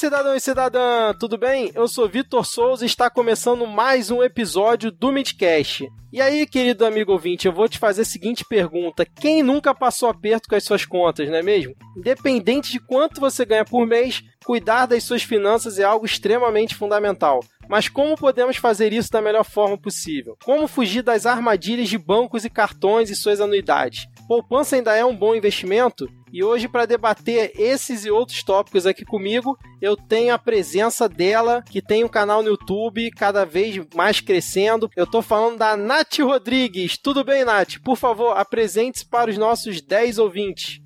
cidadão e cidadã, tudo bem? Eu sou Vitor Souza e está começando mais um episódio do Midcast. E aí, querido amigo ouvinte, eu vou te fazer a seguinte pergunta: quem nunca passou aperto com as suas contas, não é mesmo? Independente de quanto você ganha por mês, cuidar das suas finanças é algo extremamente fundamental. Mas como podemos fazer isso da melhor forma possível? Como fugir das armadilhas de bancos e cartões e suas anuidades? Poupança ainda é um bom investimento? E hoje, para debater esses e outros tópicos aqui comigo, eu tenho a presença dela, que tem um canal no YouTube cada vez mais crescendo. Eu tô falando da Nath Rodrigues. Tudo bem, Nath? Por favor, apresente-se para os nossos 10 ouvintes.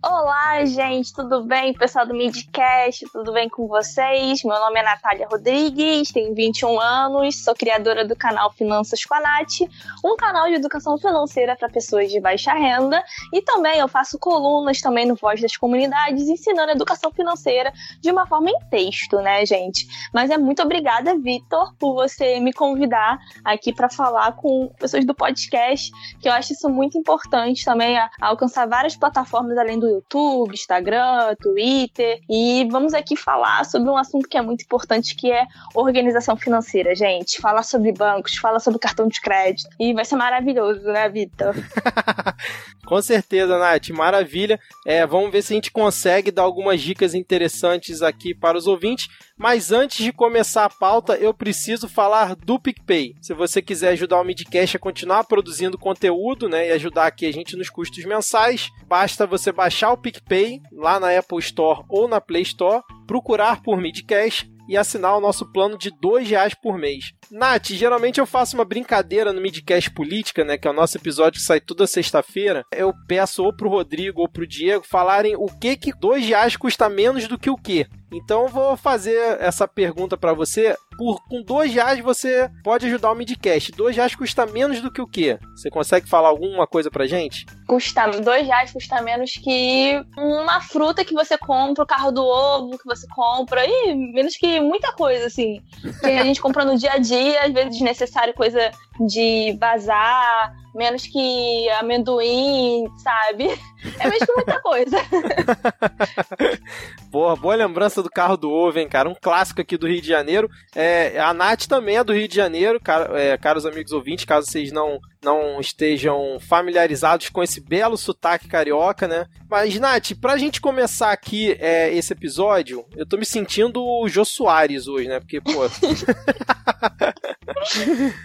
Olá, gente, tudo bem? Pessoal do Midcast, tudo bem com vocês? Meu nome é Natália Rodrigues, tenho 21 anos, sou criadora do canal Finanças com a Nath, um canal de educação financeira para pessoas de baixa renda, e também eu faço colunas também no Voz das Comunidades, ensinando educação financeira de uma forma em texto, né, gente? Mas é muito obrigada, Vitor, por você me convidar aqui para falar com pessoas do podcast, que eu acho isso muito importante também, alcançar várias plataformas além do YouTube, Instagram, Twitter. E vamos aqui falar sobre um assunto que é muito importante, que é organização financeira, gente. Falar sobre bancos, falar sobre cartão de crédito. E vai ser maravilhoso, né, Vitor? Com certeza, Nath, maravilha. É, vamos ver se a gente consegue dar algumas dicas interessantes aqui para os ouvintes. Mas antes de começar a pauta, eu preciso falar do PicPay. Se você quiser ajudar o Midcast a continuar produzindo conteúdo, né, e ajudar aqui a gente nos custos mensais, basta você baixar o PicPay lá na Apple Store ou na Play Store, procurar por Midcast e assinar o nosso plano de R$ reais por mês. Nath, geralmente eu faço uma brincadeira no Midcast Política, né? Que é o nosso episódio que sai toda sexta-feira. Eu peço ou pro Rodrigo ou pro Diego falarem o que que dois reais custa menos do que o quê. Então eu vou fazer essa pergunta para você. Por, com dois reais você pode ajudar o Midcast. Dois reais custa menos do que o quê? Você consegue falar alguma coisa pra gente? Custa dois reais custa menos que uma fruta que você compra, o carro do ovo que você compra, e menos que muita coisa, assim. Que a gente compra no dia a dia, às vezes desnecessário, coisa de bazar, menos que amendoim, sabe? É mesmo muita coisa. Porra, boa lembrança do carro do ovo, hein, cara? Um clássico aqui do Rio de Janeiro. É, a Nath também é do Rio de Janeiro, car é, caros amigos ouvintes, caso vocês não, não estejam familiarizados com esse belo sotaque carioca, né? Mas, Nath, pra gente começar aqui é, esse episódio, eu tô me sentindo o Jô Soares hoje, né? Porque, pô.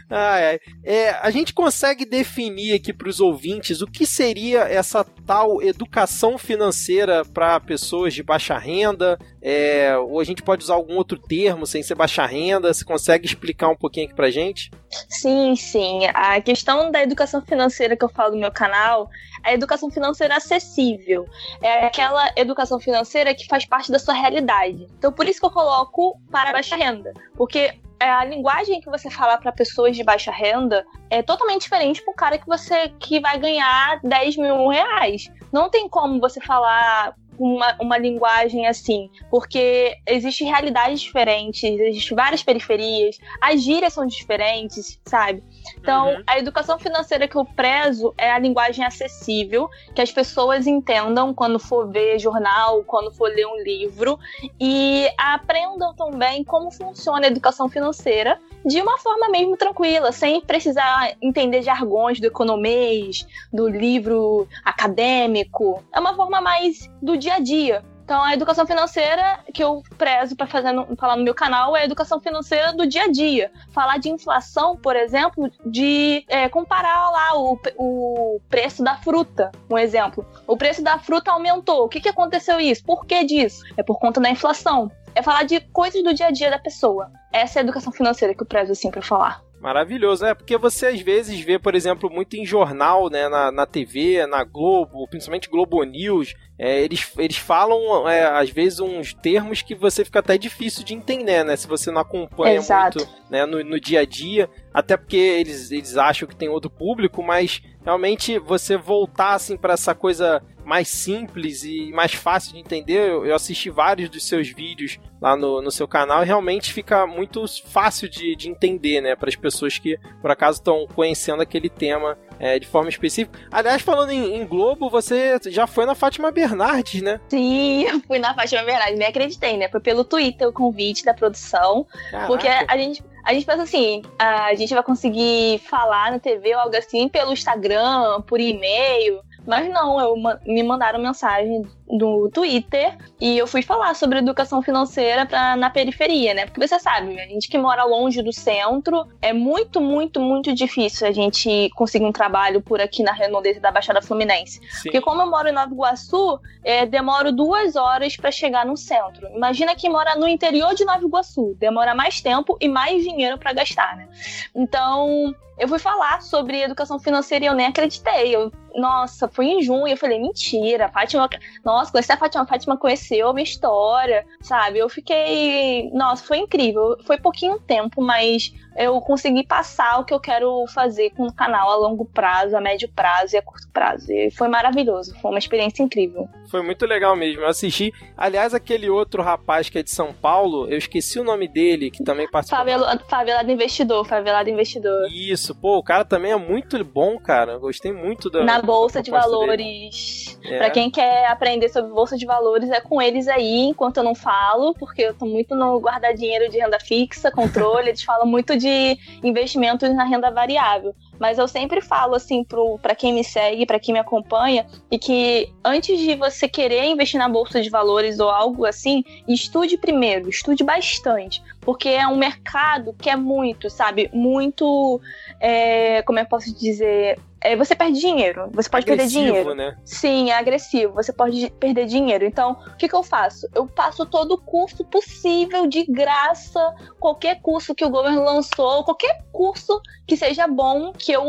ai, ai. É, a gente consegue definir aqui para os ouvintes o que seria essa tal educação financeira para pessoas de baixa renda? É, ou a gente pode usar algum outro termo sem ser baixa renda? Você consegue explicar um pouquinho aqui para gente? Sim, sim. A questão da educação financeira que eu falo no meu canal é a educação financeira acessível. É aquela educação financeira que faz parte da sua realidade. Então, por isso que eu coloco para baixa renda. Porque é, a linguagem que você fala para pessoas de baixa renda é totalmente diferente para o cara que você que vai ganhar 10 mil reais. Não tem como você falar uma, uma linguagem assim, porque existem realidades diferentes, existem várias periferias, as gírias são diferentes, sabe? Então, uhum. a educação financeira que eu prezo é a linguagem acessível, que as pessoas entendam quando for ver jornal, quando for ler um livro, e aprendam também como funciona a educação financeira de uma forma mesmo tranquila, sem precisar entender jargões do economês, do livro acadêmico. É uma forma mais do dia a dia. Então, a educação financeira que eu prezo para fazer falar no meu canal é a educação financeira do dia a dia. Falar de inflação, por exemplo, de é, comparar lá o, o preço da fruta, um exemplo. O preço da fruta aumentou. O que, que aconteceu isso? Por que disso? É por conta da inflação. É falar de coisas do dia a dia da pessoa. Essa é a educação financeira que eu prezo assim para falar. Maravilhoso, é porque você às vezes vê, por exemplo, muito em jornal, né, na, na TV, na Globo, principalmente Globo News, é, eles, eles falam, é, às vezes, uns termos que você fica até difícil de entender, né, se você não acompanha Exato. muito né, no, no dia a dia, até porque eles, eles acham que tem outro público, mas realmente você voltar assim para essa coisa mais simples e mais fácil de entender. Eu assisti vários dos seus vídeos lá no, no seu canal e realmente fica muito fácil de, de entender, né, para as pessoas que por acaso estão conhecendo aquele tema é, de forma específica. Aliás, falando em, em, Globo, você já foi na Fátima Bernardes, né? Sim, eu fui na Fátima Bernardes, nem acreditei, né? Foi pelo Twitter o convite da produção. Caraca. Porque a gente, a gente pensa assim, a gente vai conseguir falar na TV ou algo assim pelo Instagram, por e-mail. Mas não, eu, me mandaram mensagem do Twitter e eu fui falar sobre educação financeira pra, na periferia, né? Porque você sabe, a gente que mora longe do centro, é muito, muito, muito difícil a gente conseguir um trabalho por aqui na redondeza da Baixada Fluminense. Sim. Porque como eu moro em Nova Iguaçu, é, demoro duas horas para chegar no centro. Imagina quem mora no interior de Nova Iguaçu, demora mais tempo e mais dinheiro para gastar, né? Então, eu fui falar sobre educação financeira e eu nem acreditei. Eu, nossa, foi em junho, eu falei, mentira, Fátima. Nossa, conheci a Fátima, a Fátima conheceu a minha história, sabe? Eu fiquei. Nossa, foi incrível. Foi pouquinho tempo, mas eu consegui passar o que eu quero fazer com o canal a longo prazo, a médio prazo e a curto prazo. E foi maravilhoso, foi uma experiência incrível. Foi muito legal mesmo. Eu assisti, aliás, aquele outro rapaz que é de São Paulo, eu esqueci o nome dele, que também participou. Favela, favelado Investidor, Favelado Investidor. Isso, pô, o cara também é muito bom, cara. Eu gostei muito da. Na Bolsa de Valores. É. Pra quem quer aprender sobre Bolsa de Valores, é com eles aí, enquanto eu não falo, porque eu tô muito no guardar dinheiro de renda fixa, controle, eles falam muito de investimentos na renda variável. Mas eu sempre falo assim para quem me segue, para quem me acompanha, e que antes de você querer investir na bolsa de valores ou algo assim, estude primeiro, estude bastante, porque é um mercado que é muito, sabe, muito, é, como eu posso dizer, é, você perde dinheiro. Você pode agressivo, perder dinheiro. Né? Sim, é agressivo. Você pode perder dinheiro. Então, o que, que eu faço? Eu passo todo o curso possível de graça. Qualquer curso que o governo lançou, qualquer curso que seja bom, que eu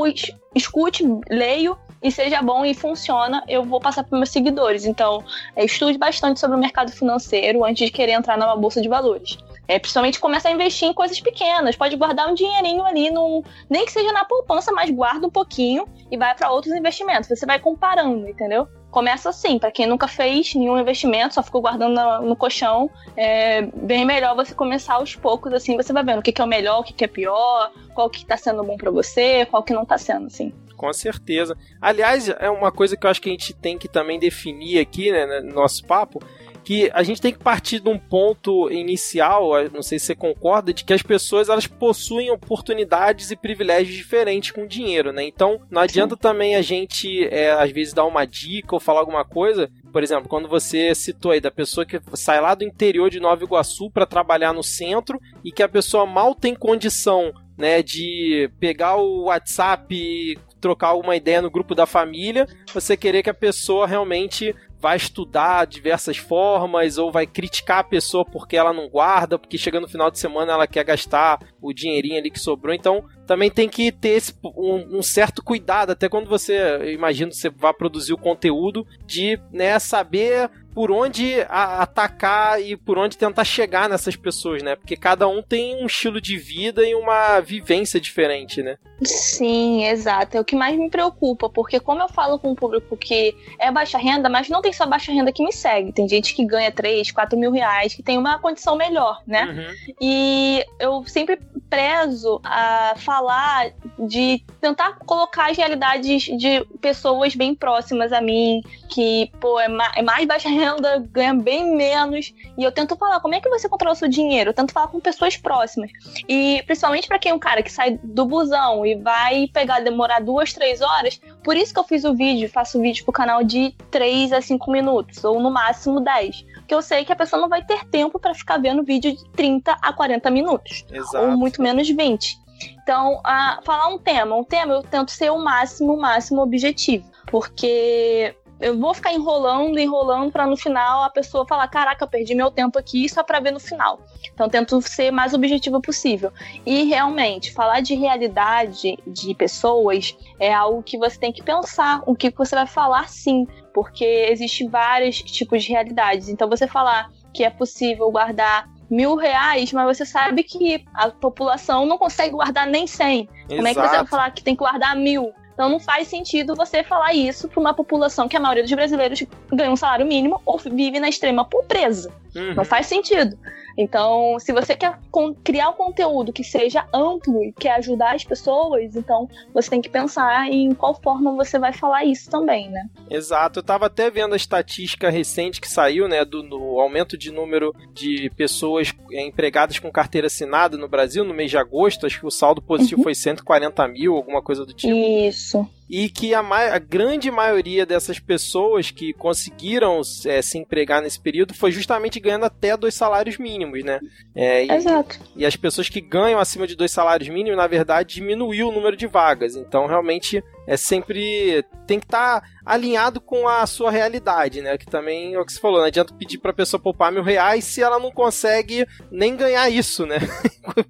escute, leio e seja bom e funciona, eu vou passar para meus seguidores. Então, é, estude bastante sobre o mercado financeiro antes de querer entrar numa bolsa de valores. É, principalmente começa a investir em coisas pequenas. Pode guardar um dinheirinho ali, no, nem que seja na poupança, mas guarda um pouquinho e vai para outros investimentos. Você vai comparando, entendeu? Começa assim, para quem nunca fez nenhum investimento, só ficou guardando no, no colchão, é bem melhor você começar aos poucos, assim, você vai vendo o que, que é o melhor, o que, que é pior, qual que tá sendo bom para você, qual que não tá sendo, assim com certeza. Aliás, é uma coisa que eu acho que a gente tem que também definir aqui, né, no nosso papo, que a gente tem que partir de um ponto inicial, não sei se você concorda, de que as pessoas elas possuem oportunidades e privilégios diferentes com dinheiro, né? Então não adianta também a gente é, às vezes dar uma dica ou falar alguma coisa. Por exemplo, quando você citou aí da pessoa que sai lá do interior de Nova Iguaçu para trabalhar no centro e que a pessoa mal tem condição né, de pegar o WhatsApp, trocar alguma ideia no grupo da família, você querer que a pessoa realmente vai estudar diversas formas ou vai criticar a pessoa porque ela não guarda, porque chega no final de semana ela quer gastar o dinheirinho ali que sobrou. Então também tem que ter esse, um, um, certo cuidado, até quando você, imagina, você vai produzir o conteúdo, de né, saber por onde atacar e por onde tentar chegar nessas pessoas, né? Porque cada um tem um estilo de vida e uma vivência diferente, né? Sim, exato. É o que mais me preocupa, porque como eu falo com um público que é baixa renda, mas não tem só baixa renda que me segue. Tem gente que ganha 3, 4 mil reais, que tem uma condição melhor, né? Uhum. E eu sempre prezo a falar de tentar colocar as realidades de pessoas bem próximas a mim, que, pô, é mais, é mais baixa renda, ganha bem menos. E eu tento falar, como é que você controla o seu dinheiro? Eu tento falar com pessoas próximas. E principalmente para quem é um cara que sai do busão e vai pegar, demorar duas, três horas, por isso que eu fiz o vídeo, faço vídeo pro canal de 3 a 5 minutos, ou no máximo 10 porque eu sei que a pessoa não vai ter tempo para ficar vendo vídeo de 30 a 40 minutos. Exato. Ou muito menos 20. Então, a, falar um tema, um tema eu tento ser o máximo, o máximo objetivo. Porque eu vou ficar enrolando, enrolando para no final a pessoa falar: caraca, eu perdi meu tempo aqui só para ver no final. Então tento ser mais objetivo possível. E realmente, falar de realidade de pessoas é algo que você tem que pensar o que você vai falar sim, porque existe vários tipos de realidades. Então você falar que é possível guardar mil reais, mas você sabe que a população não consegue guardar nem cem. Como é que você vai falar que tem que guardar mil? Então não faz sentido você falar isso para uma população que a maioria dos brasileiros ganha um salário mínimo ou vive na extrema pobreza. Uhum. Não faz sentido. Então, se você quer criar um conteúdo que seja amplo e quer ajudar as pessoas, então você tem que pensar em qual forma você vai falar isso também, né? Exato. Eu estava até vendo a estatística recente que saiu, né, do aumento de número de pessoas empregadas com carteira assinada no Brasil no mês de agosto. Acho que o saldo positivo uhum. foi 140 mil, alguma coisa do tipo. Isso e que a, a, grande maioria dessas pessoas que conseguiram é, se empregar nesse período foi justamente ganhando até dois salários mínimos, né? É, e, Exato. E as pessoas que ganham acima de dois salários mínimos, na verdade, diminuiu o número de vagas. Então, realmente, é sempre tem que estar tá alinhado com a sua realidade, né? Que também é o que você falou, não adianta pedir pra pessoa poupar mil reais se ela não consegue nem ganhar isso, né?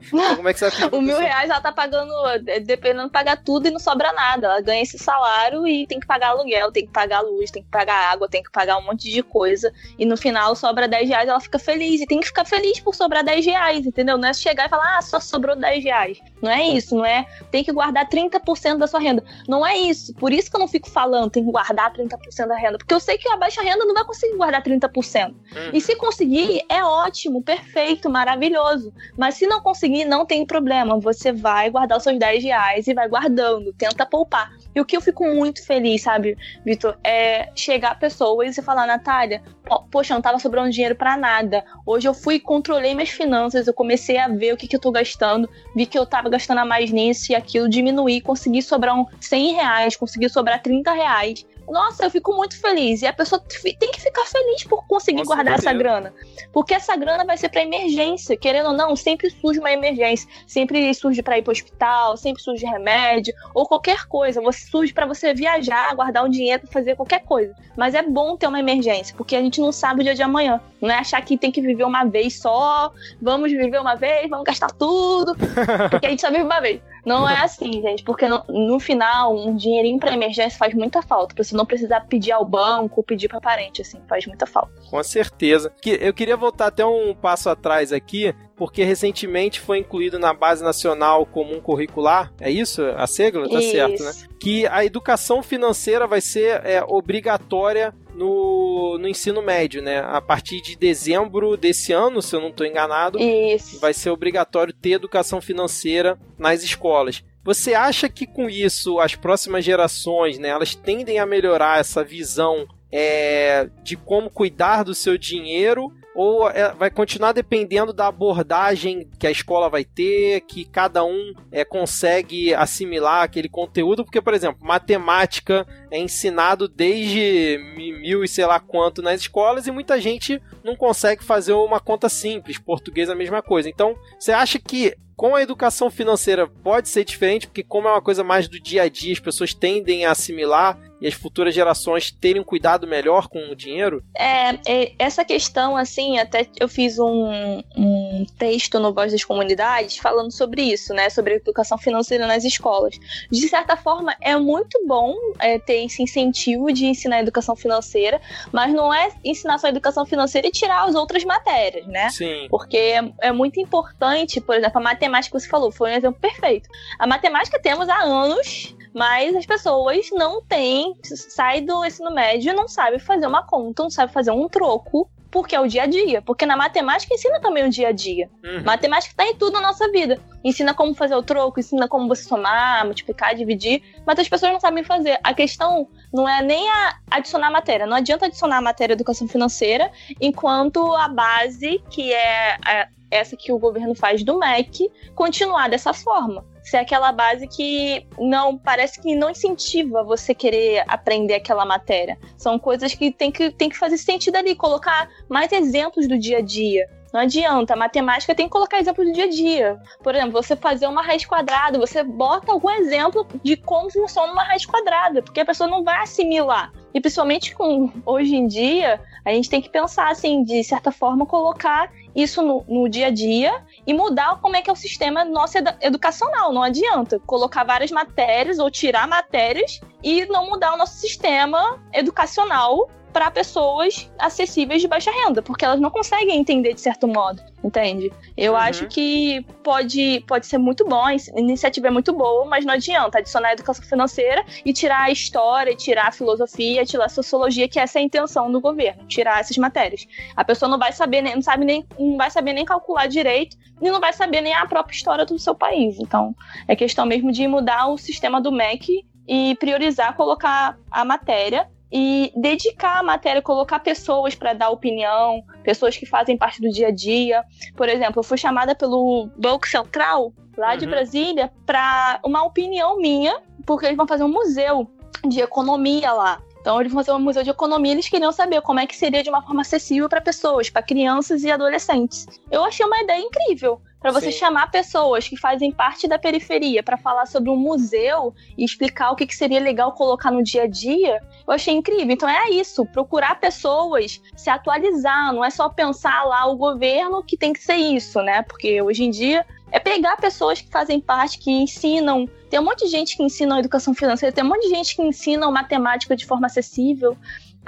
então, como é que você vai O mil reais ela tá pagando, é, dependendo, pagar tudo e não sobra nada. Ela ganha esse salário e tem que pagar aluguel, tem que pagar luz, tem que pagar água, tem que pagar um monte de coisa. E no final sobra 10 reais, ela fica feliz. E tem que ficar feliz por sobrar 10 reais, entendeu? Não é chegar e falar, ah, só sobrou 10 reais. Não é isso, não é. Tem que guardar 30% da sua renda. Não é isso. Por isso que eu não fico falando, tem que guardar 30% da renda. Porque eu sei que a baixa renda não vai conseguir guardar 30%. Uhum. E se conseguir, é ótimo, perfeito, maravilhoso. Mas se não conseguir, não tem problema. Você vai guardar os seus 10 reais e vai guardando. Tenta poupar. E o que eu fico muito feliz, sabe, Vitor, é chegar pessoas e falar, Natália, poxa, não tava sobrando dinheiro para nada. Hoje eu fui e controlei minhas finanças, eu comecei a ver o que, que eu tô gastando, vi que eu tava gastando a mais nisso e aquilo, diminuí, consegui sobrar um 100 reais, consegui sobrar 30 reais. Nossa, eu fico muito feliz. E a pessoa tem que ficar feliz por conseguir Nossa, guardar essa grana. Porque essa grana vai ser para emergência. Querendo ou não, sempre surge uma emergência. Sempre surge para ir para hospital, sempre surge remédio, ou qualquer coisa. Você surge para você viajar, guardar um dinheiro fazer qualquer coisa. Mas é bom ter uma emergência, porque a gente não sabe o dia de amanhã. Não é achar que tem que viver uma vez só, vamos viver uma vez, vamos gastar tudo, porque a gente só vive uma vez. Não é assim, gente, porque no, no final, um dinheirinho para emergência faz muita falta, pra você não precisar pedir ao banco, pedir para parente, assim, faz muita falta. Com certeza. Eu queria voltar até um passo atrás aqui, porque recentemente foi incluído na Base Nacional Comum Curricular, é isso? A sigla? Tá isso. certo, né? Que a educação financeira vai ser é, obrigatória no, no ensino médio, né? A partir de dezembro desse ano, se eu não estou enganado, isso. vai ser obrigatório ter educação financeira nas escolas. Você acha que com isso as próximas gerações, né, elas tendem a melhorar essa visão é, de como cuidar do seu dinheiro ou é, vai continuar dependendo da abordagem que a escola vai ter, que cada um é, consegue assimilar aquele conteúdo? Porque, por exemplo, matemática é ensinado desde mil e sei lá quanto nas escolas e muita gente não consegue fazer uma conta simples, português é a mesma coisa. Então, você acha que com a educação financeira pode ser diferente, porque como é uma coisa mais do dia a dia, as pessoas tendem a assimilar e as futuras gerações terem um cuidado melhor com o dinheiro? É, é essa questão, assim, até eu fiz um, um, texto no Voz das Comunidades falando sobre isso, né? Sobre educação financeira nas escolas. De certa forma, é muito bom é, ter esse incentivo de ensinar educação financeira, mas não é ensinar só educação financeira e tirar as outras matérias, né? Sim. Porque é, é muito importante, por exemplo, a matemática que você falou, foi um exemplo perfeito. A matemática temos há anos, mas as pessoas não têm, sai do ensino médio e não sabe fazer uma conta, não sabe fazer um troco, porque é o dia a dia. Porque na matemática ensina também o dia a dia. Uhum. Matemática está em tudo na nossa vida. Ensina como fazer o troco, ensina como você somar, multiplicar, dividir, mas as pessoas não sabem fazer. A questão não é nem a adicionar matéria. Não adianta adicionar a matéria educação financeira, enquanto a base, que é essa que o governo faz do MEC, continuar dessa forma ser aquela base que não parece que não incentiva você querer aprender aquela matéria. São coisas que tem que, tem que fazer sentido ali, colocar mais exemplos do dia a dia. Não adianta, a matemática tem que colocar exemplo do dia a dia. Por exemplo, você fazer uma raiz quadrada, você bota algum exemplo de como funciona uma raiz quadrada, porque a pessoa não vai assimilar. E principalmente com hoje em dia, a gente tem que pensar assim, de certa forma, colocar isso no, no, dia a dia e mudar como é que é o sistema nosso educacional. Não adianta colocar várias matérias ou tirar matérias e não mudar o nosso sistema educacional para pessoas acessíveis de baixa renda, porque elas não conseguem entender de certo modo, entende? Eu uhum. acho que pode, pode ser muito bom, a iniciativa é muito boa, mas não adianta adicionar a educação financeira e tirar a história, tirar a filosofia, tirar a sociologia, que essa é a intenção do governo, tirar essas matérias. A pessoa não vai saber, não sabe nem, não vai saber nem calcular direito e não vai saber nem a própria história do seu país. Então, é questão mesmo de mudar o sistema do MEC e priorizar colocar a matéria e dedicar a matéria, colocar pessoas para dar opinião, pessoas que fazem parte do dia a dia. Por exemplo, eu fui chamada pelo Banco Central, lá uhum. de Brasília, para uma opinião minha, porque eles vão fazer um museu de economia lá. Então, eles vão fazer um museu de economia, eles queriam saber como é que seria de uma forma acessível para pessoas, para crianças e adolescentes. Eu achei uma ideia incrível para você Sim. chamar pessoas que fazem parte da periferia para falar sobre um museu e explicar o que, que seria legal colocar no dia a dia, eu achei incrível. Então é isso, procurar pessoas, se atualizar, não é só pensar lá o governo que tem que ser isso, né? Porque hoje em dia é pegar pessoas que fazem parte, que ensinam. Tem um monte de gente que ensina educação financeira, tem um monte de gente que ensina matemática de forma acessível.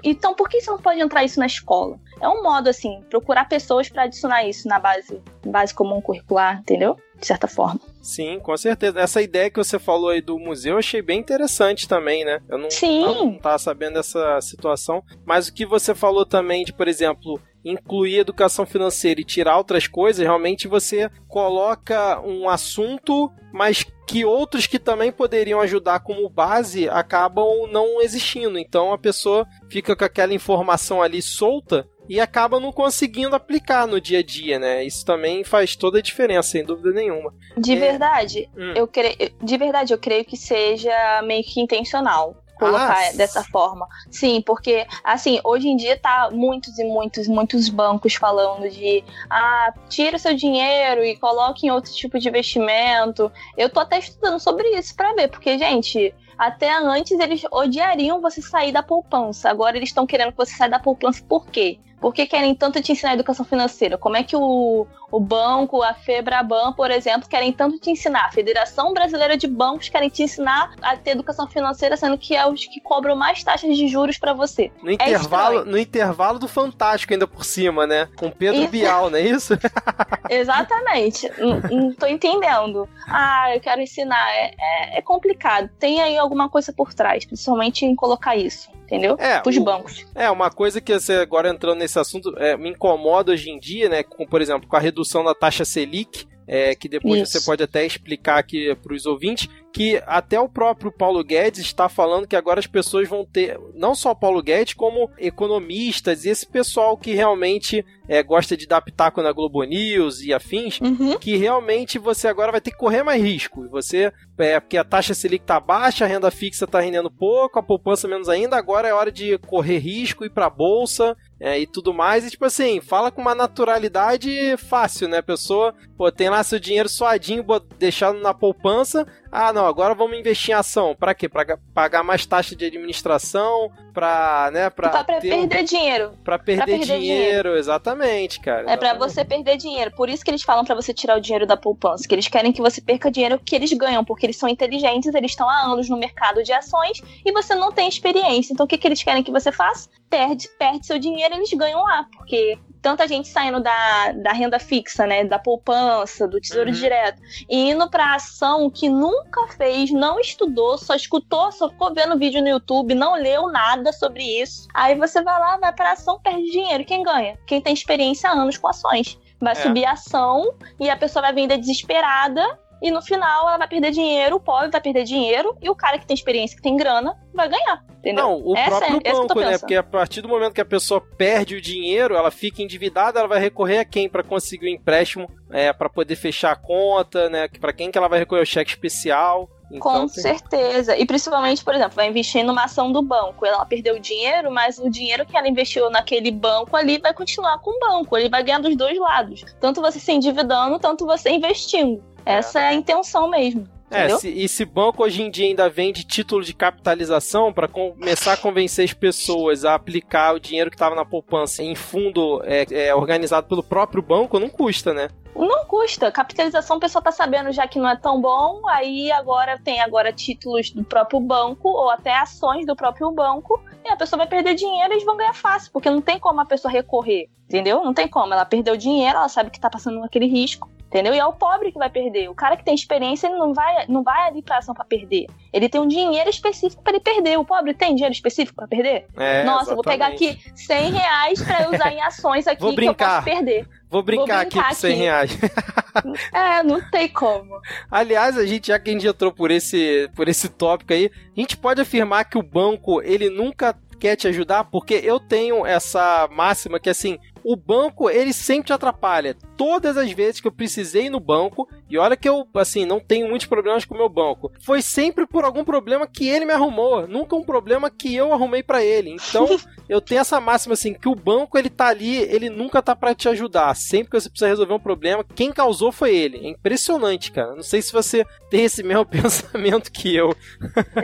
Então, por que você não pode entrar isso na escola? É um modo, assim, procurar pessoas para adicionar isso na base, base comum curricular, entendeu? De certa forma. Sim, com certeza. Essa ideia que você falou aí do museu eu achei bem interessante também, né? Eu não, Sim. não tava sabendo dessa situação. Mas o que você falou também de, por exemplo, incluir educação financeira e tirar outras coisas, realmente você coloca um assunto, mas que outros que também poderiam ajudar como base acabam não existindo. Então a pessoa fica com aquela informação ali solta e acaba não conseguindo aplicar no dia a dia, né? Isso também faz toda a diferença, sem dúvida nenhuma. De é... verdade, hum. eu creio, de verdade eu creio que seja meio que intencional colocar ah, dessa forma. Sim, porque assim, hoje em dia tá muitos e muitos, muitos bancos falando de ah, tira o seu dinheiro e coloque em outro tipo de investimento. Eu tô até estudando sobre isso para ver, porque, gente, até antes eles odiariam você sair da poupança. Agora eles estão querendo que você saia da poupança por quê? Por que querem tanto te ensinar educação financeira? Como é que o, o banco, a FEBRABAN, por exemplo, querem tanto te ensinar? A Federação Brasileira de Bancos querem te ensinar a ter educação financeira, sendo que é os que cobram mais taxas de juros para você. No é intervalo, no intervalo do Fantástico, ainda por cima, né? Com Pedro isso. Bial, não é isso? Exatamente. não, não tô entendendo. Ah, eu quero ensinar. É, é, é complicado. Tem aí alguma coisa por trás, principalmente em colocar isso entendeu? É, Os bancos. É, uma coisa que você agora entrando nesse assunto é, me incomoda hoje em dia, né? Com, por exemplo, com a redução da taxa Selic, é, que depois Isso. você pode até explicar aqui para os ouvintes, que até o próprio Paulo Guedes está falando que agora as pessoas vão ter, não só Paulo Guedes, como economistas e esse pessoal que realmente é, gosta de dar pitaco na Globo News e afins, uhum. que realmente você agora vai ter que correr mais risco. Você, é, porque a taxa Selic tá baixa, a renda fixa tá rendendo pouco, a poupança menos ainda, agora é hora de correr risco, ir pra bolsa é, e tudo mais. E tipo assim, fala com uma naturalidade fácil, né? A pessoa, pô, tem lá seu dinheiro suadinho, deixado na poupança, ah, não, agora vamos investir em ação. Para quê? Para pagar mais taxa de administração, para, né, para pra perder um... dinheiro. Para perder, perder dinheiro. dinheiro. exatamente, cara. É para você perder dinheiro. Por isso que eles falam para você tirar o dinheiro da poupança, que eles querem que você perca dinheiro que eles ganham, porque eles são inteligentes, eles estão há anos no mercado de ações e você não tem experiência. Então o que que eles querem que você faça? Perde, perde seu dinheiro, eles ganham lá, porque tanta gente saindo da, da renda fixa, né, da poupança, do tesouro uhum. direto, e indo para ação que nunca fez, não estudou, só escutou, só ficou vendo vídeo no YouTube, não leu nada sobre isso. Aí você vai lá, vai para ação, perde dinheiro. Quem ganha? Quem tem experiência há anos com ações. Vai é. subir a ação e a pessoa vai vender desesperada e no final ela vai perder dinheiro, o pobre vai perder dinheiro e o cara que tem experiência, que tem grana, vai ganhar. Entendeu? Não, o essa próprio é, banco, né? Porque a partir do momento que a pessoa perde o dinheiro, ela fica endividada, ela vai recorrer a quem para conseguir o empréstimo, é, para poder fechar a conta, né? Para quem que ela vai recorrer o cheque especial. Então, Com tem... certeza. E principalmente, por exemplo, vai investir numa ação do banco. Ela perdeu dinheiro, mas o dinheiro que ela investiu naquele banco ali vai continuar com o banco. Ele vai ganhar dos dois lados. Tanto você se endividando, tanto você investindo. Essa é a intenção mesmo. É, se, e se banco hoje em dia ainda vende título de capitalização para começar a convencer as pessoas a aplicar o dinheiro que estava na poupança em fundo é, é, organizado pelo próprio banco, não custa, né? Não custa. Capitalização, o pessoal tá sabendo já que não é tão bom, aí agora tem agora títulos do próprio banco ou até ações do próprio banco, e a pessoa vai perder dinheiro e eles vão ganhar fácil, porque não tem como a pessoa recorrer, entendeu? Não tem como. Ela perdeu dinheiro, ela sabe que tá passando aquele risco. Entendeu? E é o pobre que vai perder. O cara que tem experiência, ele não vai, não vai ali pra ação pra perder. Ele tem um dinheiro específico para ele perder. O pobre tem dinheiro específico para perder? É, Nossa, exatamente. vou pegar aqui 100 reais pra usar em ações aqui Vou que eu brincar. posso perder. Vou brincar, Vou aqui brincar com 100 aqui. reais. É, não tem como. Aliás, a gente, já que a gente entrou por esse, por esse tópico aí, a gente pode afirmar que o banco, ele nunca quer te ajudar, porque eu tenho essa máxima que assim, o banco, ele sempre te atrapalha. Todas as vezes que eu precisei ir no banco, e olha que eu, assim, não tenho muitos problemas com o meu banco, foi sempre por algum problema que ele me arrumou, nunca um problema que eu arrumei pra ele. Então, eu tenho essa máxima assim, que o banco, ele tá ali, ele nunca tá pra te ajudar. Sempre que você precisa resolver um problema, quem causou foi ele. É impressionante, cara. Não sei se você tem esse mesmo pensamento que eu.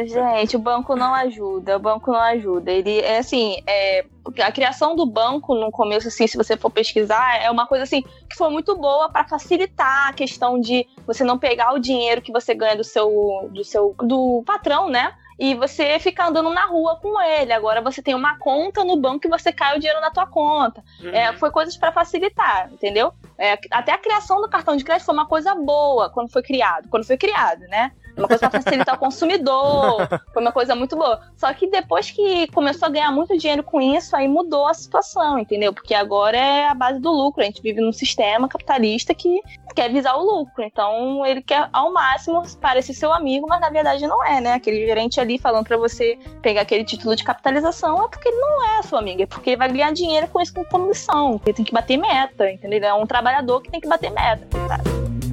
Gente, o banco não ajuda, o banco não ajuda. Ele é assim, é, a criação do banco no começo, assim, se você for pesquisar, é uma coisa assim que foi muito boa para facilitar a questão de você não pegar o dinheiro que você ganha do seu do seu do patrão, né? E você ficar andando na rua com ele. Agora você tem uma conta no banco e você cai o dinheiro na tua conta. É, foi coisas para facilitar, entendeu? É, até a criação do cartão de crédito foi uma coisa boa quando foi criado, quando foi criado, né? Uma coisa para facilitar o consumidor, foi uma coisa muito boa. Só que depois que começou a ganhar muito dinheiro com isso, aí mudou a situação, entendeu? Porque agora é a base do lucro. A gente vive num sistema capitalista que quer visar o lucro. Então ele quer ao máximo parecer seu amigo, mas na verdade não é, né? Aquele gerente ali falando para você pegar aquele título de capitalização é porque ele não é seu amigo, é porque ele vai ganhar dinheiro com isso com comissão. Ele tem que bater meta, entendeu? É um trabalhador que tem que bater meta, sabe?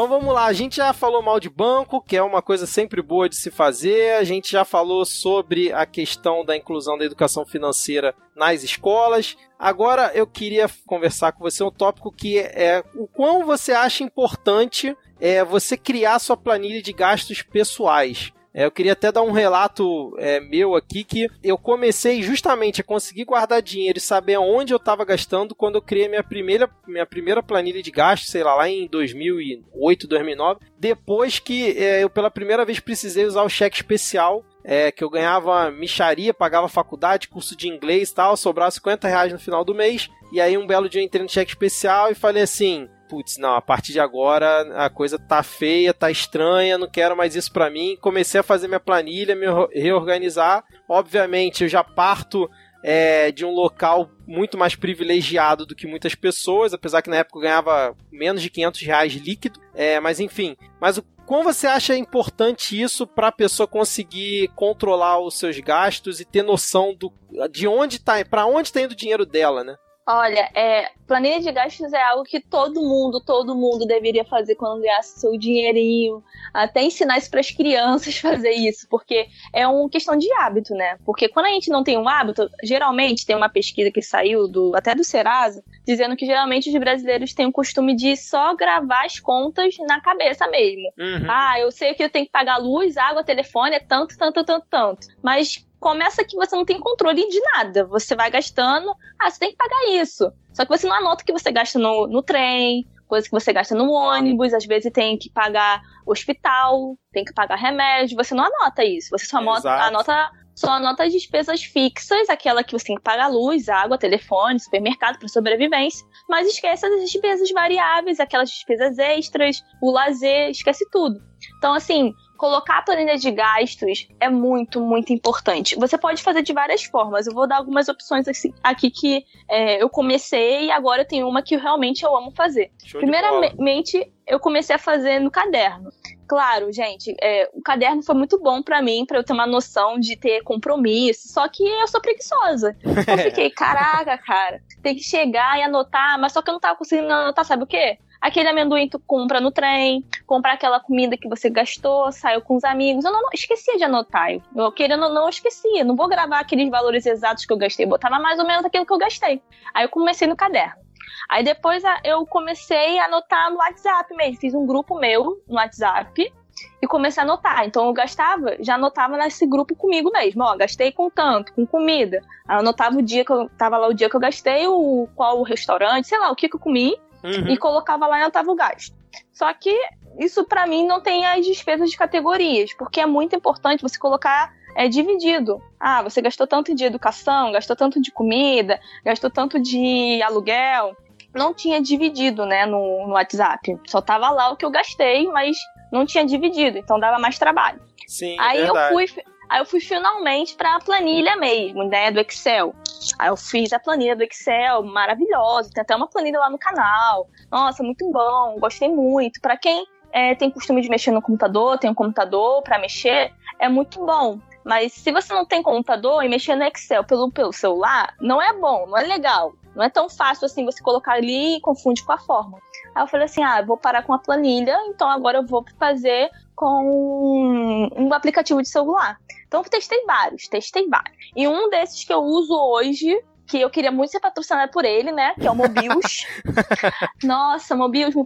Então vamos lá, a gente já falou mal de banco, que é uma coisa sempre boa de se fazer. A gente já falou sobre a questão da inclusão da educação financeira nas escolas. Agora eu queria conversar com você um tópico que é o quão você acha importante é você criar sua planilha de gastos pessoais. É, eu queria até dar um relato é, meu aqui que eu comecei justamente a conseguir guardar dinheiro e saber onde eu estava gastando quando eu criei minha primeira, minha primeira planilha de gastos, sei lá, lá em 2008, 2009. Depois que é, eu pela primeira vez precisei usar o cheque especial é, que eu ganhava micharia, pagava faculdade, curso de inglês e tal, sobrava 50 reais no final do mês. E aí um belo dia eu entrei no cheque especial e falei assim, putz, não, a partir de agora a coisa tá feia, tá estranha, não quero mais isso pra mim. Comecei a fazer minha planilha, me reorganizar. Obviamente eu já parto é, de um local muito mais privilegiado do que muitas pessoas, apesar que na época eu ganhava menos de 500 reais líquido. É, mas enfim, mas o como você acha importante isso para a pessoa conseguir controlar os seus gastos e ter noção do, de onde tá, para onde está indo o dinheiro dela, né? Olha, é, planilha de gastos é algo que todo mundo, todo mundo deveria fazer quando ganhasse seu dinheirinho. Até ensinar isso para as crianças fazer isso, porque é uma questão de hábito, né? Porque quando a gente não tem um hábito, geralmente tem uma pesquisa que saiu do até do Serasa dizendo que geralmente os brasileiros têm o costume de só gravar as contas na cabeça mesmo. Uhum. Ah, eu sei que eu tenho que pagar luz, água, telefone, é tanto, tanto, tanto, tanto. Mas começa que você não tem controle de nada. Você vai gastando, ah, você tem que pagar isso. Só que você não anota o que você gasta no, no trem, coisa que você gasta no ônibus, às vezes tem que pagar hospital, tem que pagar remédio, você não anota isso. Você só anota, anota só anota as despesas fixas, aquela que você tem que pagar luz, água, telefone, supermercado para sobrevivência, mas esquece as despesas variáveis, aquelas despesas extras, o lazer, esquece tudo. Então, assim, colocar a planilha de gastos é muito, muito importante. Você pode fazer de várias formas. Eu vou dar algumas opções assim, aqui que é, eu comecei e agora eu tenho uma que realmente eu amo fazer. Show. Primeiramente, eu comecei a fazer no caderno. Claro, gente, é, o caderno foi muito bom pra mim, pra eu ter uma noção de ter compromisso. Só que eu sou preguiçosa. Eu fiquei, caraca, cara, tem que chegar e anotar, mas só que eu não tava conseguindo anotar, sabe o quê? Aquele amendoim tu compra no trem, comprar aquela comida que você gastou, saiu com os amigos. Eu não, não esquecia de anotar. Eu, eu querendo não, esquecia. Não vou gravar aqueles valores exatos que eu gastei, botava mais ou menos aquilo que eu gastei. Aí eu comecei no caderno. Aí depois eu comecei a anotar no WhatsApp mesmo. Fiz um grupo meu no WhatsApp e comecei a anotar. Então eu gastava, já anotava nesse grupo comigo mesmo. Ó, gastei com tanto, com comida. Aí eu anotava o dia que eu tava lá, o dia que eu gastei, o qual o restaurante, sei lá, o que, que eu comi. Uhum. E colocava lá e anotava o gasto. Só que isso para mim não tem as despesas de categorias, porque é muito importante você colocar é dividido. Ah, você gastou tanto de educação, gastou tanto de comida, gastou tanto de aluguel. Não tinha dividido, né, no, no WhatsApp. Só tava lá o que eu gastei, mas não tinha dividido, então dava mais trabalho. Sim, aí verdade. eu fui, aí eu fui finalmente para a planilha mesmo, né, do Excel. Aí eu fiz a planilha do Excel, maravilhosa, tem até uma planilha lá no canal. Nossa, muito bom, gostei muito. Para quem é, tem costume de mexer no computador, tem um computador para mexer, é muito bom. Mas se você não tem computador e mexer no Excel pelo, pelo celular, não é bom, não é legal. Não é tão fácil assim você colocar ali e confunde com a forma. Aí eu falei assim: ah, vou parar com a planilha, então agora eu vou fazer com um aplicativo de celular. Então eu testei vários, testei vários. E um desses que eu uso hoje que eu queria muito ser patrocinada por ele, né? Que é o Mobius. Nossa, Mobius me,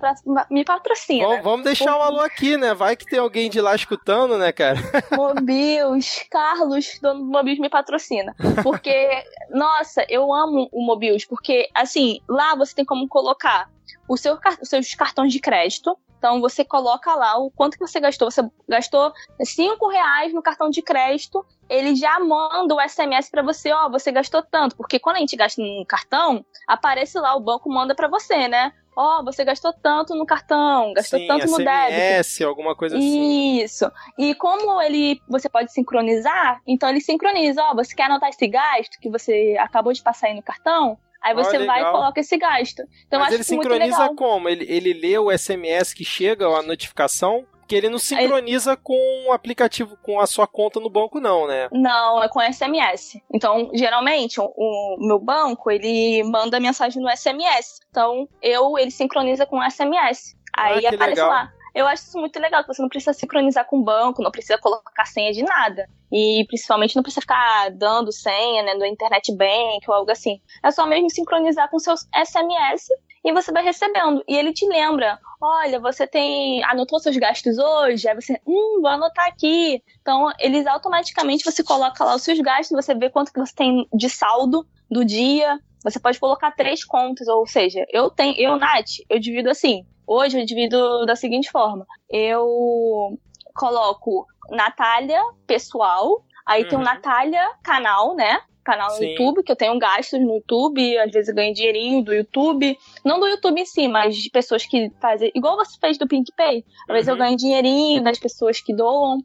me patrocina. Bom, vamos deixar o... um alô aqui, né? Vai que tem alguém de lá escutando, né, cara? Mobius, Carlos, dono do Mobius, me patrocina. Porque, nossa, eu amo o Mobius, porque, assim, lá você tem como colocar o os seus cartões de crédito, então você coloca lá o quanto que você gastou. Você gastou 5 reais no cartão de crédito, ele já manda o SMS para você, ó, você gastou tanto. Porque quando a gente gasta no cartão, aparece lá, o banco manda para você, né? Ó, oh, você gastou tanto no cartão, gastou Sim, tanto no débito. alguma coisa assim. Isso. E como ele você pode sincronizar, então ele sincroniza, ó, oh, você quer anotar esse gasto que você acabou de passar aí no cartão? Aí você oh, vai e coloca esse gasto. Então, Mas acho ele sincroniza como? Ele, ele lê o SMS que chega, a notificação? que ele não sincroniza Aí... com o aplicativo, com a sua conta no banco, não, né? Não, é com SMS. Então, geralmente, o, o meu banco, ele manda mensagem no SMS. Então, eu, ele sincroniza com o SMS. Aí ah, aparece legal. lá. Eu acho isso muito legal, que você não precisa sincronizar com o banco, não precisa colocar senha de nada. E principalmente não precisa ficar dando senha, né, internet bank ou algo assim. É só mesmo sincronizar com seus SMS e você vai recebendo. E ele te lembra: olha, você tem. anotou seus gastos hoje? Aí você, hum, vou anotar aqui. Então, eles automaticamente você coloca lá os seus gastos, você vê quanto que você tem de saldo do dia. Você pode colocar três contas, ou seja, eu tenho, eu, Nath, eu divido assim. Hoje eu divido da seguinte forma: eu coloco Natália pessoal, aí uhum. tem o uhum. Natália canal, né? Canal no Sim. YouTube, que eu tenho gastos no YouTube, às vezes eu ganho dinheirinho do YouTube. Não do YouTube em si, mas de pessoas que fazem. Igual você fez do PinkPay. Às uhum. vezes eu uhum. ganho dinheirinho das pessoas que doam.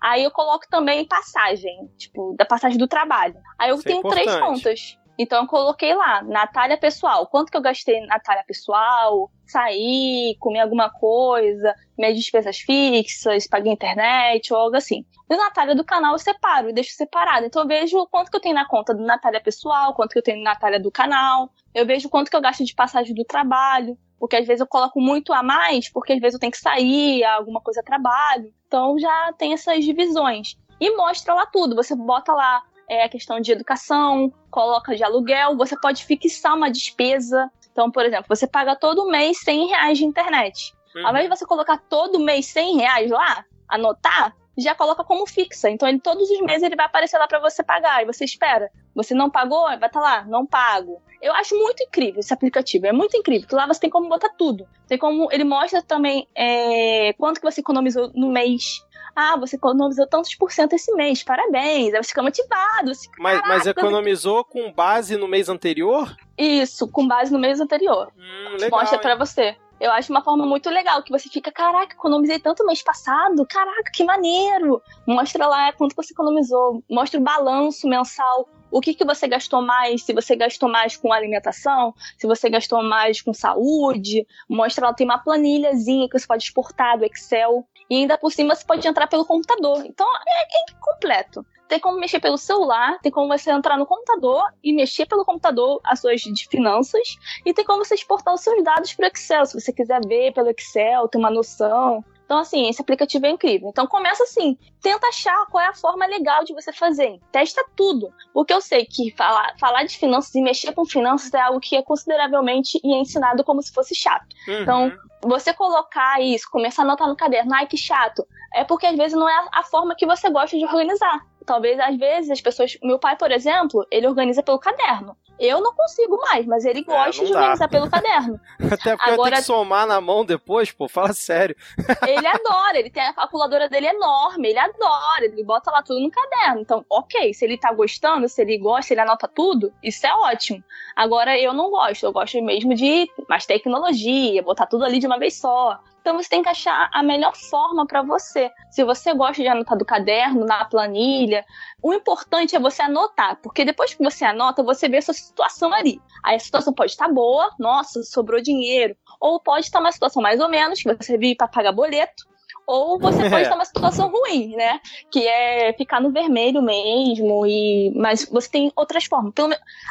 Aí eu coloco também passagem, tipo, da passagem do trabalho. Aí eu Isso é tenho é três contas. Então eu coloquei lá, Natália pessoal. Quanto que eu gastei Natália pessoal? Sair, comer alguma coisa, minhas despesas fixas, paguei internet ou algo assim. E Natália do canal eu separo, eu deixo separado. Então eu vejo quanto que eu tenho na conta do Natália pessoal, quanto que eu tenho na Natália do canal. Eu vejo quanto que eu gasto de passagem do trabalho. Porque às vezes eu coloco muito a mais, porque às vezes eu tenho que sair, alguma coisa trabalho. Então já tem essas divisões. E mostra lá tudo. Você bota lá é a questão de educação, coloca de aluguel, você pode fixar uma despesa. Então, por exemplo, você paga todo mês 100 reais de internet. Uhum. Ao invés de você colocar todo mês 100 reais lá, anotar, já coloca como fixa. Então, ele, todos os meses ele vai aparecer lá para você pagar e você espera. Você não pagou, vai estar tá lá, não pago. Eu acho muito incrível esse aplicativo, é muito incrível. Porque lá você tem como botar tudo. Tem como ele mostra também é, quanto que você economizou no mês, ah, você economizou tantos por cento esse mês, parabéns. Aí você fica motivado. Você, mas, mas economizou com base no mês anterior? Isso, com base no mês anterior. Hum, legal, Mostra para você. Eu acho uma forma muito legal, que você fica, caraca, economizei tanto mês passado, caraca, que maneiro. Mostra lá quanto você economizou, mostra o balanço mensal, o que, que você gastou mais, se você gastou mais com alimentação, se você gastou mais com saúde. Mostra, ela tem uma planilhazinha que você pode exportar do Excel. E ainda por cima você pode entrar pelo computador. Então é, é completo. Tem como mexer pelo celular, tem como você entrar no computador e mexer pelo computador as suas finanças, e tem como você exportar os seus dados para o Excel, se você quiser ver pelo Excel, ter uma noção. Então, assim, esse aplicativo é incrível. Então, começa assim, tenta achar qual é a forma legal de você fazer. Testa tudo. Porque eu sei que falar, falar de finanças e mexer com finanças é algo que é consideravelmente e é ensinado como se fosse chato. Uhum. Então, você colocar isso, começar a anotar no caderno, ai que chato, é porque às vezes não é a forma que você gosta de organizar. Talvez às vezes as pessoas. Meu pai, por exemplo, ele organiza pelo caderno. Eu não consigo mais, mas ele é, gosta é, de organizar pelo caderno. Até porque Agora, tem que somar na mão depois, pô, fala sério. ele adora, ele tem a calculadora dele enorme, ele adora, ele bota lá tudo no caderno. Então, ok, se ele tá gostando, se ele gosta, ele anota tudo, isso é ótimo. Agora, eu não gosto, eu gosto mesmo de mais tecnologia, botar tudo ali de uma vez só. Então você tem que achar a melhor forma para você. Se você gosta de anotar do caderno, na planilha, o importante é você anotar, porque depois que você anota, você vê a sua situação ali. Aí a situação pode estar boa, nossa, sobrou dinheiro, ou pode estar uma situação mais ou menos, que você vive para pagar boleto, ou você pode estar numa situação ruim, né? Que é ficar no vermelho mesmo, e mas você tem outras formas. Então,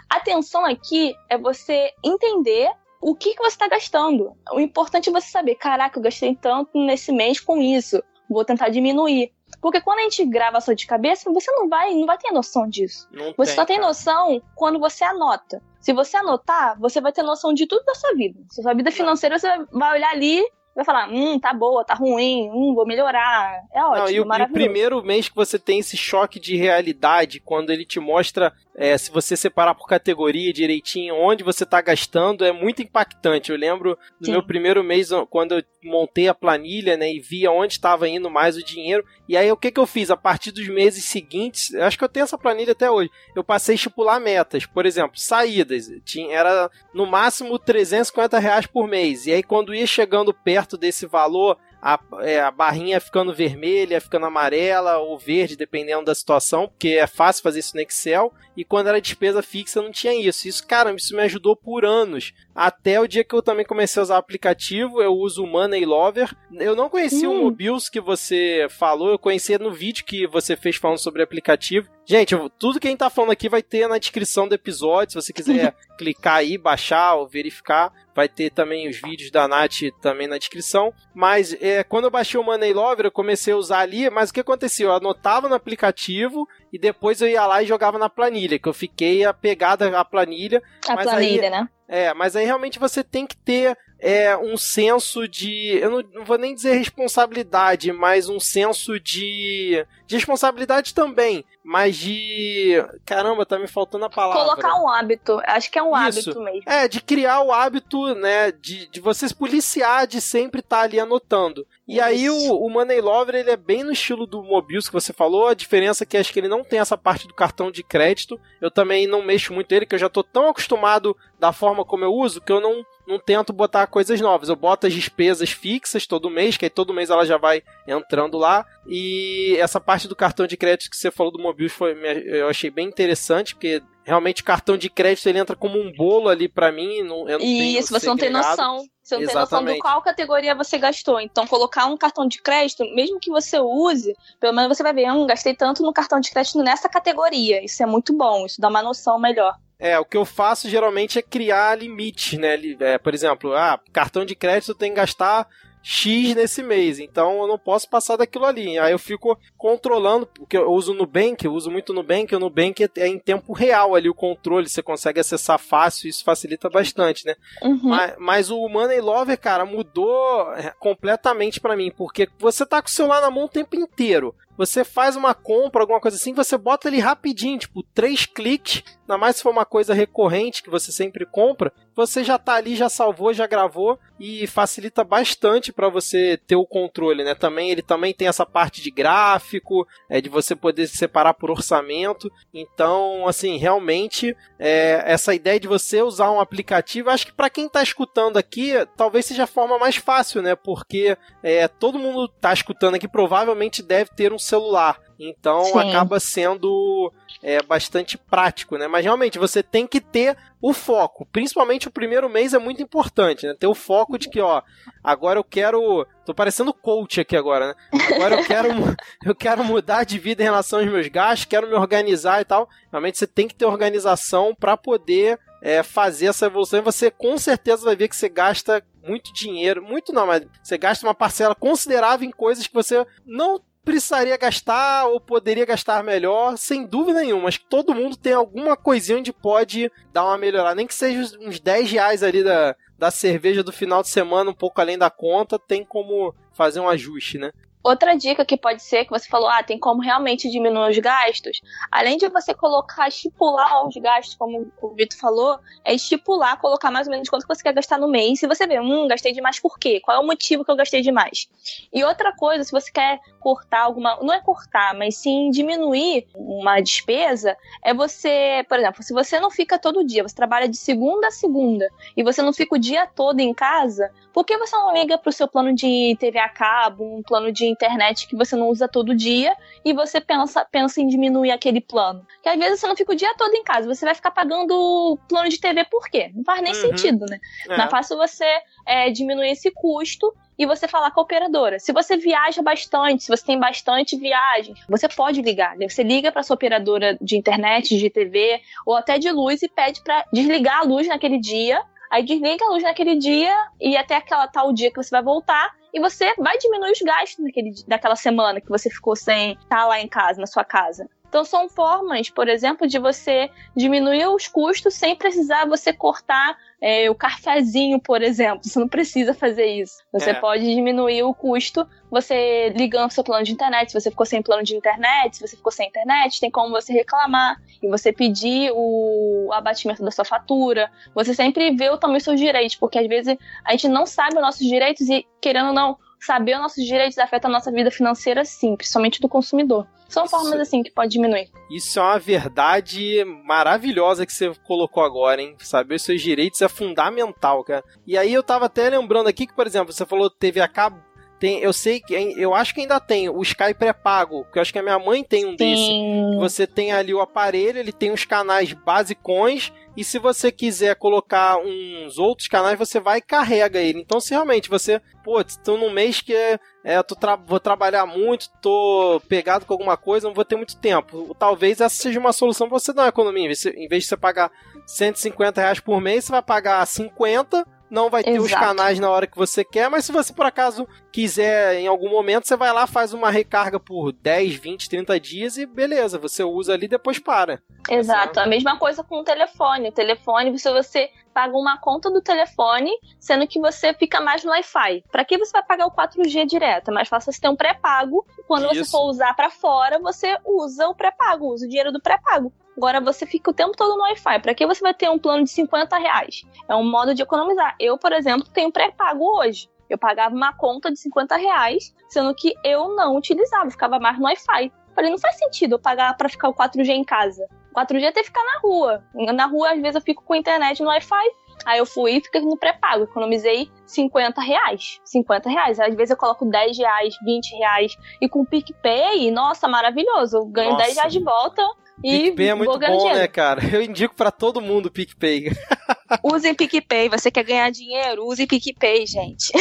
a atenção aqui é você entender o que, que você está gastando. O importante é você saber, caraca, eu gastei tanto nesse mês com isso, vou tentar diminuir. Porque quando a gente grava só de cabeça, você não vai, não vai ter noção disso. Não você tem, só tem noção quando você anota. Se você anotar, você vai ter noção de tudo da sua vida. Sua vida financeira, você vai olhar ali vai falar, hum, tá boa, tá ruim, hum, vou melhorar. É ótimo, Não, e o, e o primeiro mês que você tem esse choque de realidade, quando ele te mostra é, se você separar por categoria direitinho onde você está gastando, é muito impactante. Eu lembro do Sim. meu primeiro mês, quando eu montei a planilha né, e via onde estava indo mais o dinheiro. E aí o que, que eu fiz? A partir dos meses seguintes, acho que eu tenho essa planilha até hoje, eu passei a estipular metas. Por exemplo, saídas. Tinha, era no máximo 350 reais por mês. E aí quando ia chegando perto desse valor, a, é, a barrinha ficando vermelha, ficando amarela ou verde, dependendo da situação, porque é fácil fazer isso no Excel. E quando era despesa fixa, não tinha isso. Isso, cara, isso me ajudou por anos. Até o dia que eu também comecei a usar o aplicativo, eu uso o Money Lover. Eu não conhecia hum. o Mobius que você falou, eu conhecia no vídeo que você fez falando sobre aplicativo. Gente, tudo que a gente tá falando aqui vai ter na descrição do episódio, se você quiser clicar aí, baixar ou verificar. Vai ter também os vídeos da Nath também na descrição. Mas é, quando eu baixei o Money Lover, eu comecei a usar ali, mas o que acontecia? Eu anotava no aplicativo e depois eu ia lá e jogava na planilha, que eu fiquei apegada à planilha. A planilha, aí, né? É, mas aí realmente você tem que ter é, um senso de. Eu não, não, vou nem dizer responsabilidade, mas um senso de. De responsabilidade também, mas de. Caramba, tá me faltando a palavra. Colocar um hábito. Acho que é um Isso. hábito mesmo. É, de criar o hábito, né? De, de você se policiar, de sempre estar tá ali anotando. E Isso. aí o, o Money Lover, ele é bem no estilo do Mobius que você falou. A diferença é que acho que ele não tem essa parte do cartão de crédito. Eu também não mexo muito ele, que eu já tô tão acostumado da forma como eu uso que eu não não tento botar coisas novas. Eu boto as despesas fixas todo mês, que aí todo mês ela já vai entrando lá. E essa parte do cartão de crédito que você falou do Mobius foi, eu achei bem interessante, porque realmente o cartão de crédito ele entra como um bolo ali para mim. Não, eu não Isso, você não tem noção. Você não Exatamente. tem noção de qual categoria você gastou. Então, colocar um cartão de crédito, mesmo que você use, pelo menos você vai ver, hum, gastei tanto no cartão de crédito nessa categoria. Isso é muito bom, isso dá uma noção melhor. É, o que eu faço geralmente é criar limites, né? É, por exemplo, ah, cartão de crédito tem que gastar X nesse mês, então eu não posso passar daquilo ali. Aí eu fico controlando, porque eu uso o Nubank, eu uso muito o Nubank, o Nubank é em tempo real ali o controle, você consegue acessar fácil, isso facilita bastante, né? Uhum. Mas, mas, o Money Lover, cara, mudou é, completamente para mim, porque você tá com o celular na mão o tempo inteiro. Você faz uma compra, alguma coisa assim, você bota ele rapidinho, tipo, três cliques, ainda mais se for uma coisa recorrente que você sempre compra, você já tá ali, já salvou, já gravou e facilita bastante para você ter o controle, né? Também ele também tem essa parte de gráfico, é de você poder se separar por orçamento. Então, assim, realmente é, essa ideia de você usar um aplicativo, acho que para quem tá escutando aqui, talvez seja a forma mais fácil, né? Porque é, todo mundo tá escutando aqui provavelmente deve ter um celular. Então Sim. acaba sendo é, bastante prático, né? Mas realmente você tem que ter o foco. Principalmente o primeiro mês é muito importante, né? Ter o foco de que, ó, agora eu quero. Tô parecendo coach aqui agora, né? Agora eu quero, eu quero mudar de vida em relação aos meus gastos, quero me organizar e tal. Realmente você tem que ter organização para poder é, fazer essa evolução e você com certeza vai ver que você gasta muito dinheiro, muito não, mas você gasta uma parcela considerável em coisas que você não precisaria gastar ou poderia gastar melhor, sem dúvida nenhuma. Acho que todo mundo tem alguma coisinha onde pode dar uma melhorada. Nem que seja uns 10 reais ali da, da cerveja do final de semana, um pouco além da conta, tem como fazer um ajuste, né? Outra dica que pode ser que você falou, ah, tem como realmente diminuir os gastos, além de você colocar, estipular os gastos, como o Vitor falou, é estipular, colocar mais ou menos quanto você quer gastar no mês. Se você vê, hum, gastei demais por quê? Qual é o motivo que eu gastei demais? E outra coisa, se você quer cortar alguma, não é cortar, mas sim diminuir uma despesa, é você, por exemplo, se você não fica todo dia, você trabalha de segunda a segunda e você não fica o dia todo em casa, por que você não liga para o seu plano de TV a cabo, um plano de internet que você não usa todo dia e você pensa, pensa em diminuir aquele plano? Que às vezes você não fica o dia todo em casa, você vai ficar pagando plano de TV por quê? Não faz nem uhum. sentido, né? É. Não é fácil você é, diminuir esse custo e você falar com a operadora. Se você viaja bastante, se você tem bastante viagem, você pode ligar. Né? Você liga para sua operadora de internet, de TV ou até de luz e pede para desligar a luz naquele dia Aí desliga a luz naquele dia e até aquela tal dia que você vai voltar e você vai diminuir os gastos naquele, daquela semana que você ficou sem estar lá em casa, na sua casa. Então são formas, por exemplo, de você diminuir os custos sem precisar você cortar é, o cafezinho, por exemplo. Você não precisa fazer isso. Você é. pode diminuir o custo você ligando seu plano de internet. Se você ficou sem plano de internet, se você ficou sem internet, tem como você reclamar e você pedir o abatimento da sua fatura. Você sempre vê também os seus direitos, porque às vezes a gente não sabe os nossos direitos e, querendo ou não, saber os nossos direitos afeta a nossa vida financeira sim, principalmente do consumidor. São Isso... formas assim que pode diminuir. Isso é uma verdade maravilhosa que você colocou agora, hein? Saber os seus direitos é fundamental, cara. E aí eu tava até lembrando aqui que, por exemplo, você falou TV a cabo, tem, eu sei que eu acho que ainda tem o Sky pré-pago, que eu acho que a minha mãe tem um Sim. desse. Você tem ali o aparelho, ele tem os canais basicões e se você quiser colocar uns outros canais, você vai e carrega ele. Então, se realmente você, pô, estou num mês que é, é tra vou trabalhar muito, tô pegado com alguma coisa, não vou ter muito tempo. Talvez essa seja uma solução para você dar uma economia. Em vez de você pagar 150 reais por mês, você vai pagar 50 não vai ter Exato. os canais na hora que você quer, mas se você por acaso quiser em algum momento, você vai lá, faz uma recarga por 10, 20, 30 dias e beleza, você usa ali e depois para. Exato, a mesma coisa com o telefone. O telefone, se você paga uma conta do telefone, sendo que você fica mais no Wi-Fi. Para que você vai pagar o 4G direto? É mais fácil você ter um pré-pago. Quando Isso. você for usar para fora, você usa o pré-pago, usa o dinheiro do pré-pago. Agora você fica o tempo todo no Wi-Fi. Para que você vai ter um plano de 50 reais? É um modo de economizar. Eu, por exemplo, tenho pré-pago hoje. Eu pagava uma conta de 50 reais, sendo que eu não utilizava, ficava mais no Wi-Fi. Falei, não faz sentido eu pagar para ficar o 4G em casa. 4G é ter que ficar na rua. Na rua, às vezes, eu fico com internet no Wi-Fi. Aí eu fui e fiquei no pré-pago. Economizei 50 reais. 50 reais. Às vezes eu coloco 10 reais, 20 reais. E com o PicPay, nossa, maravilhoso. Eu ganho nossa. 10 reais de volta e PicPay é muito bom, dinheiro. né, cara? Eu indico para todo mundo o PicPay. Usem PicPay. Você quer ganhar dinheiro? Use PicPay, gente.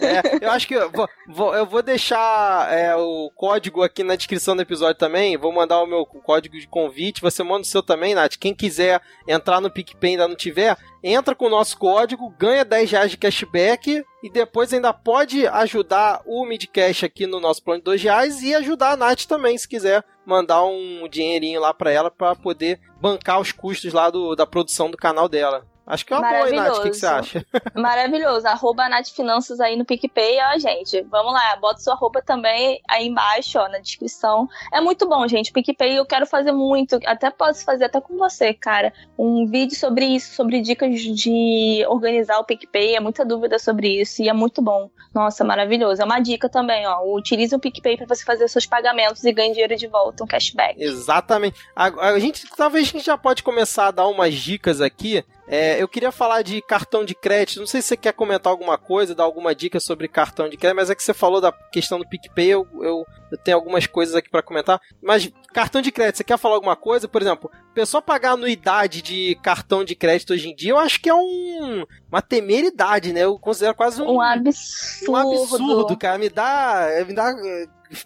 É, eu acho que eu vou, vou eu vou deixar é, o código aqui na descrição do episódio também. Vou mandar o meu código de convite. Você manda o seu também, Nath. Quem quiser entrar no PicPay e ainda não tiver, entra com o nosso código, ganha 10 reais de cashback e depois ainda pode ajudar o Midcash aqui no nosso plano de 2 reais e ajudar a Nath também, se quiser mandar um dinheirinho lá para ela para poder bancar os custos lá do, da produção do canal dela. Acho que é uma boa, Nath. O que, que, você acha? Maravilhoso. Arroba Nath Finanças aí no PicPay, ó, gente. Vamos lá, bota sua arroba também aí embaixo, ó, na descrição. É muito bom, gente. PicPay eu quero fazer muito. Até posso fazer até com você, cara. Um vídeo sobre isso, sobre dicas de organizar o PicPay. É muita dúvida sobre isso e é muito bom. Nossa, maravilhoso. É uma dica também, ó. Utilize o PicPay para você fazer seus pagamentos e ganhe dinheiro de volta, um cashback. Exatamente. A, a gente, talvez a gente já pode começar a dar umas dicas aqui É, eu queria falar de cartão de crédito. Não sei se você quer comentar alguma coisa, dar alguma dica sobre cartão de crédito, mas é que você falou da questão do PicPay, eu, eu, eu tenho algumas coisas aqui para comentar. Mas cartão de crédito, você quer falar alguma coisa? Por exemplo, pessoa pagar anuidade de cartão de crédito hoje em dia, eu acho que é um, uma temeridade, né? Eu considero quase um, um absurdo. Um absurdo, cara. Me dá, me dá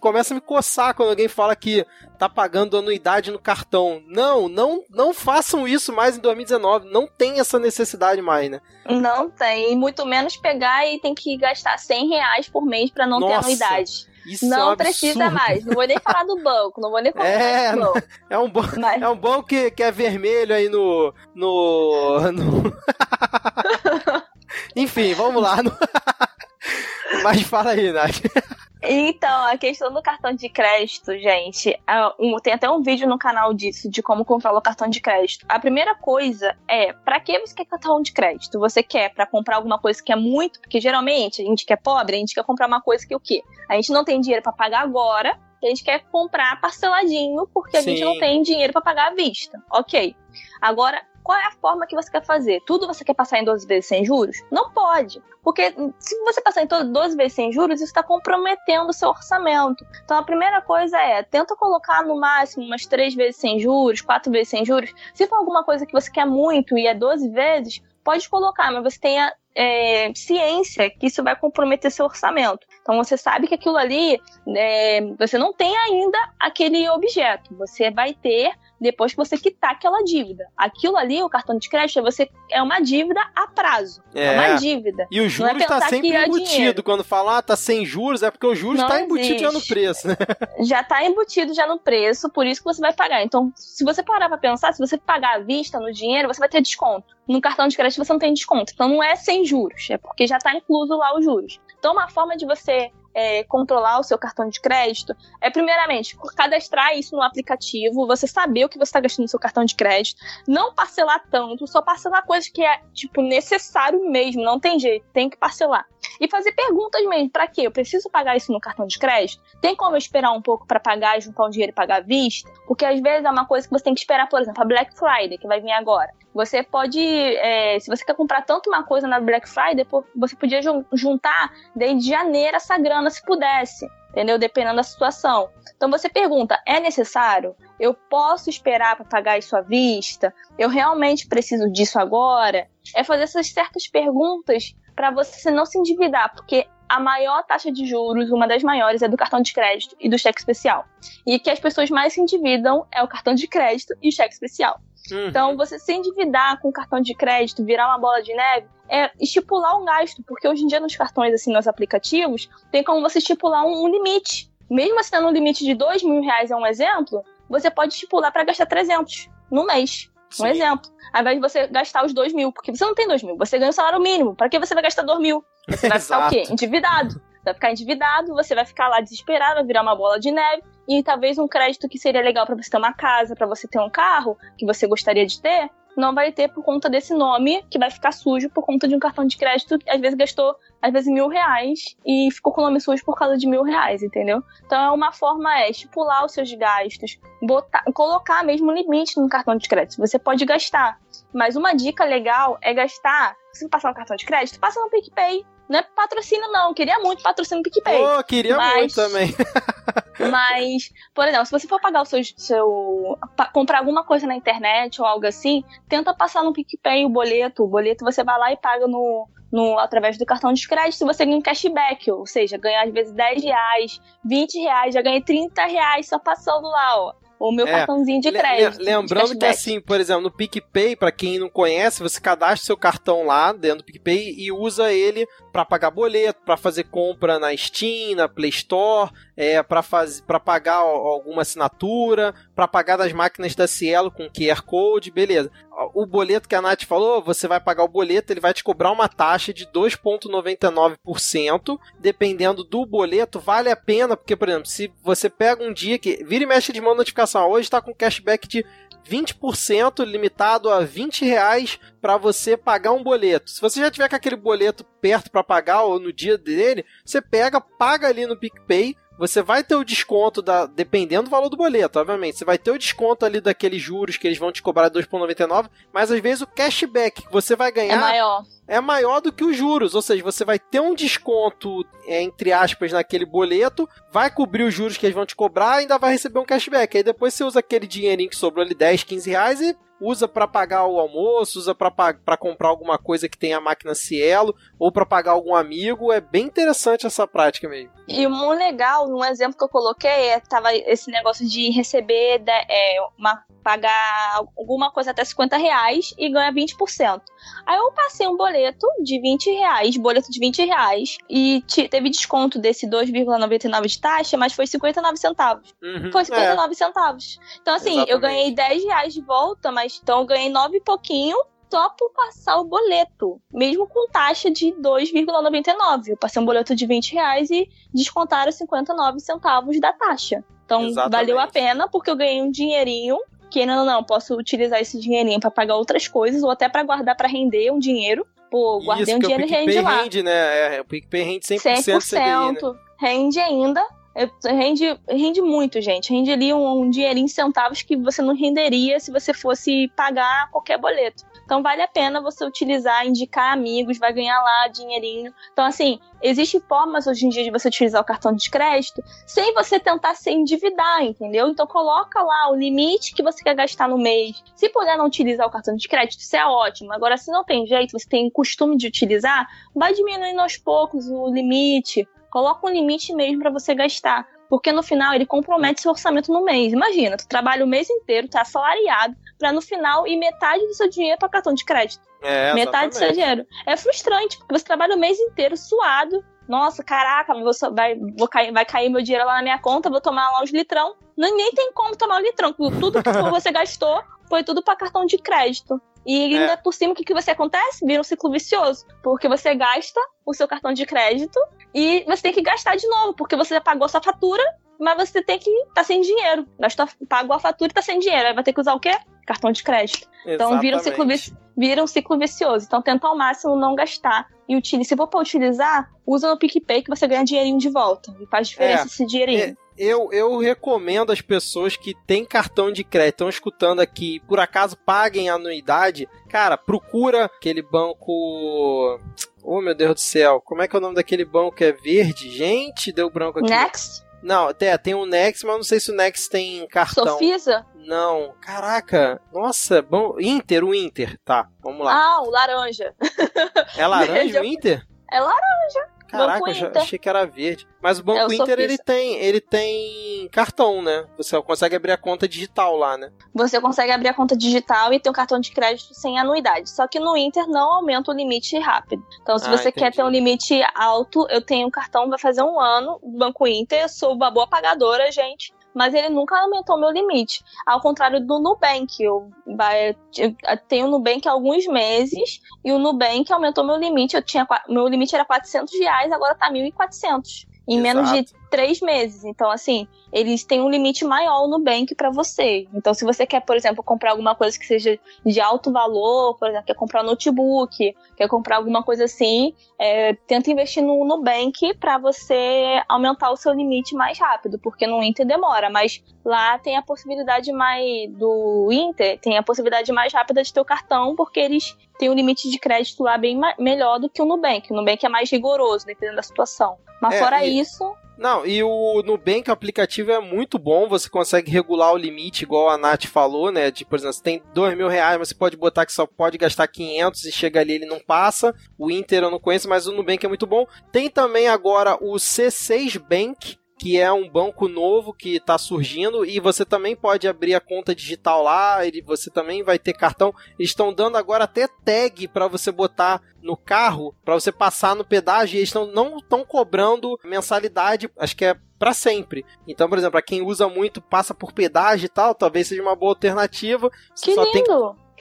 começa a me coçar quando alguém fala que tá pagando anuidade no cartão. Não, não, não façam isso mais em 2019. Não tem essa necessidade mais, né? Não tem. E muito menos pegar e tem que gastar 100 reais por mês para não Nossa. ter anuidade. Isso não é um precisa mais. Não vou nem falar do banco. Não vou nem falar é, do banco. É um, banco, Mas... é um banco que, que é vermelho aí no. no. no... Enfim, vamos lá. Mas fala aí, Nath. Então, a questão do cartão de crédito, gente, é tem até um vídeo no canal disso, de como controla o cartão de crédito. A primeira coisa é, para que você quer cartão de crédito? Você quer para comprar alguma coisa que é muito, porque geralmente a gente que é pobre, a gente quer comprar uma coisa que o quê? A gente não tem dinheiro para pagar agora, a gente quer comprar parceladinho porque a Sim. gente não tem dinheiro para pagar à vista. OK. Agora, qual é a forma que você quer fazer? Tudo você quer passar em 12 vezes sem juros? Não pode. Porque se você passar em 12 vezes sem juros, isso está comprometendo o seu orçamento. Então a primeira coisa é, tenta colocar no máximo umas 3 vezes sem juros, 4 vezes sem juros. Se for alguma coisa que você quer muito e é 12 vezes, pode colocar, mas você tenha é, ciência que isso vai comprometer seu orçamento. Então você sabe que aquilo ali, é, você não tem ainda aquele objeto. Você vai ter depois que você quitar aquela dívida. Aquilo ali, o cartão de crédito, é você é uma dívida a prazo. É, é uma dívida. E o juros está é sempre embutido. Quando falar ah, tá sem juros, é porque o juros está embutido já no preço, né? Já está embutido já no preço, por isso que você vai pagar. Então, se você parar para pensar, se você pagar à vista no dinheiro, você vai ter desconto. No cartão de crédito você não tem desconto. Então não é sem juros, é porque já está incluso lá os juros. Então, uma forma de você é, controlar o seu cartão de crédito é, primeiramente, cadastrar isso no aplicativo, você saber o que você está gastando no seu cartão de crédito, não parcelar tanto, só parcelar coisas que é, tipo, necessário mesmo, não tem jeito, tem que parcelar. E fazer perguntas mesmo, para quê? Eu preciso pagar isso no cartão de crédito? Tem como eu esperar um pouco para pagar, juntar um dinheiro e pagar à vista? Porque às vezes é uma coisa que você tem que esperar, por exemplo, a Black Friday, que vai vir agora. Você pode, é, se você quer comprar tanto uma coisa na Black Friday, você podia juntar desde janeiro essa grana se pudesse, entendeu? Dependendo da situação. Então você pergunta: é necessário? Eu posso esperar para pagar isso à vista? Eu realmente preciso disso agora? É fazer essas certas perguntas para você não se endividar, porque a maior taxa de juros, uma das maiores, é do cartão de crédito e do cheque especial. E que as pessoas mais se endividam é o cartão de crédito e o cheque especial. Uhum. Então, você se endividar com cartão de crédito, virar uma bola de neve, é estipular um gasto, porque hoje em dia nos cartões, assim, nos aplicativos, tem como você estipular um, um limite. Mesmo tendo um limite de dois mil reais, é um exemplo, você pode estipular para gastar 300 no mês. Sim. Um exemplo. Ao invés de você gastar os dois mil, porque você não tem dois mil, você ganha o salário mínimo. Para que você vai gastar dois mil? Você vai ficar o quê? Endividado. Você vai ficar endividado, você vai ficar lá desesperado, vai virar uma bola de neve, e talvez um crédito que seria legal para você ter uma casa, para você ter um carro, que você gostaria de ter, não vai ter por conta desse nome, que vai ficar sujo por conta de um cartão de crédito que às vezes gastou, às vezes, mil reais e ficou com o nome sujo por causa de mil reais, entendeu? Então é uma forma é estipular os seus gastos, botar, colocar mesmo limite no cartão de crédito. Você pode gastar, mas uma dica legal é gastar, se passar no cartão de crédito, passa no PicPay. Não é patrocínio, não. Queria muito patrocínio no PicPay. Pô, queria mas... muito também. Mas, por exemplo, se você for pagar o seu, seu. comprar alguma coisa na internet ou algo assim, tenta passar no PicPay o boleto. O boleto você vai lá e paga no, no, através do cartão de crédito, você ganha um cashback, ou seja, ganha às vezes 10 reais, 20 reais, já ganhei 30 reais só passando lá, ó o meu é, cartãozinho de crédito. lembrando que assim, por exemplo, no PicPay, para quem não conhece, você cadastra seu cartão lá dentro do PicPay e usa ele para pagar boleto, para fazer compra na Steam, na Play Store, é, para pagar alguma assinatura, para pagar das máquinas da Cielo com QR Code, beleza. O boleto que a Nath falou, você vai pagar o boleto, ele vai te cobrar uma taxa de 2,99%. Dependendo do boleto, vale a pena, porque, por exemplo, se você pega um dia que vira e mexe de mão notificação, hoje está com cashback de 20% limitado a 20 reais para você pagar um boleto. Se você já tiver com aquele boleto perto para pagar ou no dia dele, você pega, paga ali no PicPay, você vai ter o desconto da. Dependendo do valor do boleto, obviamente. Você vai ter o desconto ali daqueles juros que eles vão te cobrar 2,99, mas às vezes o cashback que você vai ganhar. É maior é maior do que os juros, ou seja, você vai ter um desconto, é, entre aspas, naquele boleto, vai cobrir os juros que eles vão te cobrar e ainda vai receber um cashback. Aí depois você usa aquele dinheirinho que sobrou ali, 10, 15 reais e usa para pagar o almoço, usa para comprar alguma coisa que tem a máquina Cielo, ou para pagar algum amigo. É bem interessante essa prática mesmo. E o legal, um exemplo que eu coloquei, é, tava esse negócio de receber é, uma, pagar alguma coisa até 50 reais e ganhar 20%. Aí eu passei um boleto de 20 reais, boleto de 20 reais, e teve desconto desse 2,99 de taxa, mas foi 59 centavos. Uhum, foi 59 é. centavos. Então, assim, Exatamente. eu ganhei 10 reais de volta, mas então eu ganhei nove e pouquinho só por passar o boleto, mesmo com taxa de 2,99. Eu passei um boleto de 20 reais e descontaram 59 centavos da taxa. Então Exatamente. valeu a pena porque eu ganhei um dinheirinho que não, não, posso utilizar esse dinheirinho para pagar outras coisas ou até para guardar para render um dinheiro. Pô, guardei Isso, um dinheiro e rende lá. rende, né? É, o PicPay rende 100%, 100% CDI, né? rende ainda rende, rende muito, gente. Rende ali um, um dinheirinho em centavos que você não renderia se você fosse pagar qualquer boleto. Então vale a pena você utilizar, indicar amigos, vai ganhar lá dinheirinho. Então, assim, existem formas hoje em dia de você utilizar o cartão de crédito sem você tentar se endividar, entendeu? Então coloca lá o limite que você quer gastar no mês. Se puder não utilizar o cartão de crédito, isso é ótimo. Agora, se não tem jeito, você tem costume de utilizar, vai diminuindo aos poucos o limite Coloca um limite mesmo para você gastar. Porque no final ele compromete seu orçamento no mês. Imagina, tu trabalha o mês inteiro, tá assalariado, para no final ir metade do seu dinheiro para cartão de crédito. É, metade do seu dinheiro. É frustrante, porque você trabalha o mês inteiro suado. Nossa, caraca, vai, cair, vai cair meu dinheiro lá na minha conta, vou tomar lá uns litrão. Nem tem como tomar um litrão, tudo que você gastou foi tudo para cartão de crédito. E ainda é. por cima, o que, que você acontece? Vira um ciclo vicioso. Porque você gasta o seu cartão de crédito e você tem que gastar de novo, porque você pagou a sua fatura, mas você tem que tá sem dinheiro. Gastou, pagou a fatura e tá sem dinheiro. Aí vai ter que usar o quê? Cartão de crédito. Exatamente. Então vira um, ciclo, vira um ciclo vicioso. Então tenta ao máximo não gastar. E utilize. Se for para utilizar, usa no PicPay que você ganha dinheirinho de volta. E faz diferença é, esse dinheirinho. É, eu, eu recomendo às pessoas que têm cartão de crédito, estão escutando aqui, por acaso paguem anuidade, cara, procura aquele banco. Oh, meu Deus do céu, como é que é o nome daquele banco que é verde? Gente, deu branco aqui. Next? Não, até tem o Next, mas não sei se o Next tem cartão. Sofisa? Não, caraca, nossa, bom, Inter, o Inter, tá, vamos lá. Ah, o laranja. É laranja o Inter? É laranja. Caraca, eu achei que era verde. Mas o Banco é, Inter, ele tem, ele tem cartão, né? Você consegue abrir a conta digital lá, né? Você consegue abrir a conta digital e ter um cartão de crédito sem anuidade. Só que no Inter não aumenta o limite rápido. Então, se ah, você entendi. quer ter um limite alto, eu tenho um cartão, vai fazer um ano do Banco Inter. Eu sou uma boa pagadora, gente mas ele nunca aumentou meu limite. Ao contrário do Nubank, eu, eu tenho o Nubank há alguns meses e o Nubank aumentou meu limite. Eu tinha meu limite era 400 reais, agora tá 1.400 em Exato. menos de três meses. Então, assim, eles têm um limite maior no Nubank para você. Então, se você quer, por exemplo, comprar alguma coisa que seja de alto valor, por exemplo, quer comprar um notebook, quer comprar alguma coisa assim, é, tenta investir no Nubank para você aumentar o seu limite mais rápido, porque no Inter demora, mas lá tem a possibilidade mais do Inter, tem a possibilidade mais rápida de ter o cartão, porque eles têm um limite de crédito lá bem melhor do que o Nubank. O Nubank é mais rigoroso, dependendo da situação. Mas é, fora e... isso, não, e o Nubank, o aplicativo é muito bom, você consegue regular o limite, igual a Nath falou, né? De, por exemplo, você tem dois mil reais, mas você pode botar que só pode gastar 500 e chega ali ele não passa. O Inter eu não conheço, mas o Nubank é muito bom. Tem também agora o C6 Bank, que é um banco novo que está surgindo e você também pode abrir a conta digital lá, ele, você também vai ter cartão. Eles estão dando agora até tag para você botar no carro, para você passar no pedágio e eles tão, não estão cobrando mensalidade, acho que é para sempre. Então, por exemplo, para quem usa muito, passa por pedágio e tal, talvez seja uma boa alternativa. Você que lindo! Tem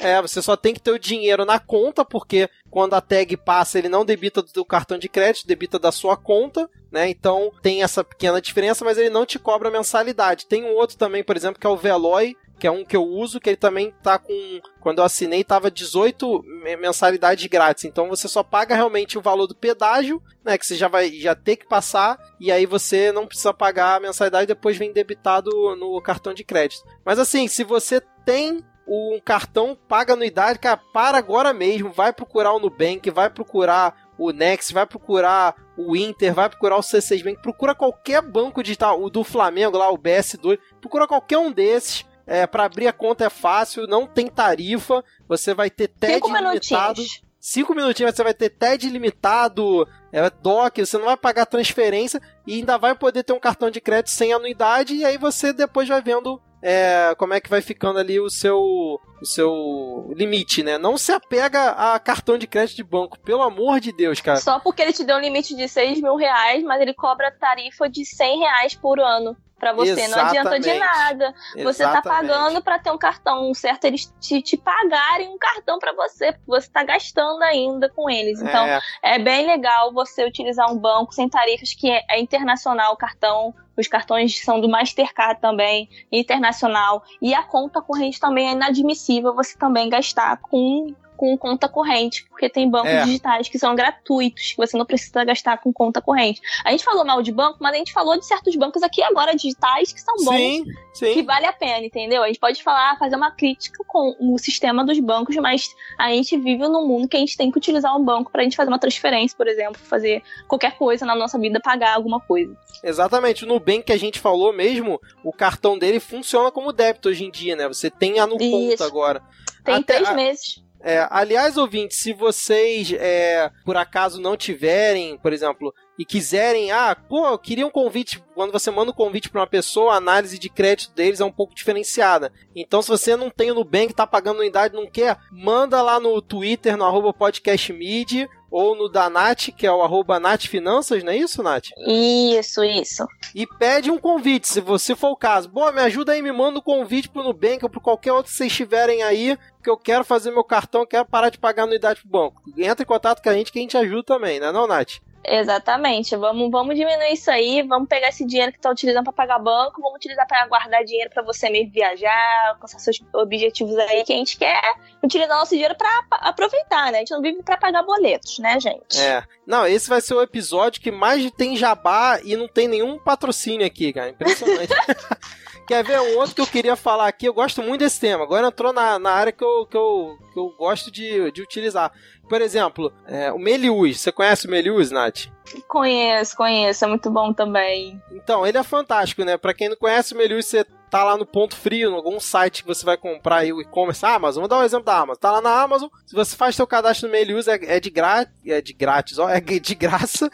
é, você só tem que ter o dinheiro na conta, porque quando a tag passa, ele não debita do cartão de crédito, debita da sua conta, né? Então tem essa pequena diferença, mas ele não te cobra mensalidade. Tem um outro também, por exemplo, que é o Veloy, que é um que eu uso, que ele também tá com. Quando eu assinei, tava 18 mensalidades grátis. Então você só paga realmente o valor do pedágio, né? Que você já vai já ter que passar, e aí você não precisa pagar a mensalidade, depois vem debitado no cartão de crédito. Mas assim, se você tem um cartão paga anuidade, cara, para agora mesmo, vai procurar o Nubank, vai procurar o Next, vai procurar o Inter, vai procurar o C6 Bank, procura qualquer banco digital, o do Flamengo lá, o BS2, procura qualquer um desses. É, para abrir a conta é fácil, não tem tarifa, você vai ter TED Cinco limitado. Cinco minutinhos você vai ter TED limitado, é, DOC, você não vai pagar transferência e ainda vai poder ter um cartão de crédito sem anuidade. E aí você depois vai vendo é, como é que vai ficando ali o seu o seu limite, né? Não se apega a cartão de crédito de banco, pelo amor de Deus, cara. Só porque ele te deu um limite de 6 mil reais, mas ele cobra tarifa de 100 reais por ano para você. Exatamente. Não adianta de nada. Exatamente. Você tá pagando para ter um cartão. certo eles te, te pagarem um cartão para você, porque você tá gastando ainda com eles. Então, é. é. bem legal você utilizar um banco sem tarifas que é, é internacional o cartão. Os cartões são do Mastercard também, internacional. E a conta corrente também é inadmissível você também gastar com com conta corrente, porque tem bancos é. digitais que são gratuitos, que você não precisa gastar com conta corrente. A gente falou mal de banco, mas a gente falou de certos bancos aqui agora digitais que são bons, sim, sim. que vale a pena, entendeu? A gente pode falar, fazer uma crítica com o sistema dos bancos, mas a gente vive num mundo que a gente tem que utilizar um banco para a gente fazer uma transferência, por exemplo, fazer qualquer coisa na nossa vida, pagar alguma coisa. Exatamente. No Nubank que a gente falou mesmo, o cartão dele funciona como débito hoje em dia, né? Você tem a no conta agora. Tem Até três a... meses. É, aliás, ouvintes, se vocês é, por acaso não tiverem, por exemplo, e quiserem, ah, pô, eu queria um convite. Quando você manda um convite para uma pessoa, a análise de crédito deles é um pouco diferenciada. Então, se você não tem o Nubank, tá pagando unidade, não quer, manda lá no Twitter, no arroba podcastmid, ou no da Nath, que é o arroba Nath Finanças, não é isso, Nath? Isso, isso. E pede um convite, se você for o caso. Boa, me ajuda aí, me manda um convite pro Nubank ou pro qualquer outro que vocês tiverem aí, que eu quero fazer meu cartão, quero parar de pagar anuidade pro banco. Entra em contato com a gente que a gente ajuda também, né não, Nath? Exatamente. Vamos, vamos diminuir isso aí. Vamos pegar esse dinheiro que está utilizando para pagar banco, vamos utilizar para guardar dinheiro para você mesmo viajar, alcançar seus objetivos aí que a gente quer utilizar nosso dinheiro para aproveitar, né? A gente não vive para pagar boletos, né, gente? É. Não, esse vai ser o episódio que mais tem jabá e não tem nenhum patrocínio aqui, cara. Impressionante. Quer ver um outro que eu queria falar aqui? Eu gosto muito desse tema. Agora entrou na, na área que eu, que eu, que eu gosto de, de utilizar. Por exemplo, é, o Melius. Você conhece o Melius, Nath? Conheço, conheço. É muito bom também. Então, ele é fantástico, né? Pra quem não conhece o Melius, você tá lá no ponto frio, em algum site que você vai comprar aí o e-commerce, Amazon, vou dar um exemplo da Amazon. Tá lá na Amazon, se você faz seu cadastro no Melius, é, é de grátis, é de grátis, ó, é de graça.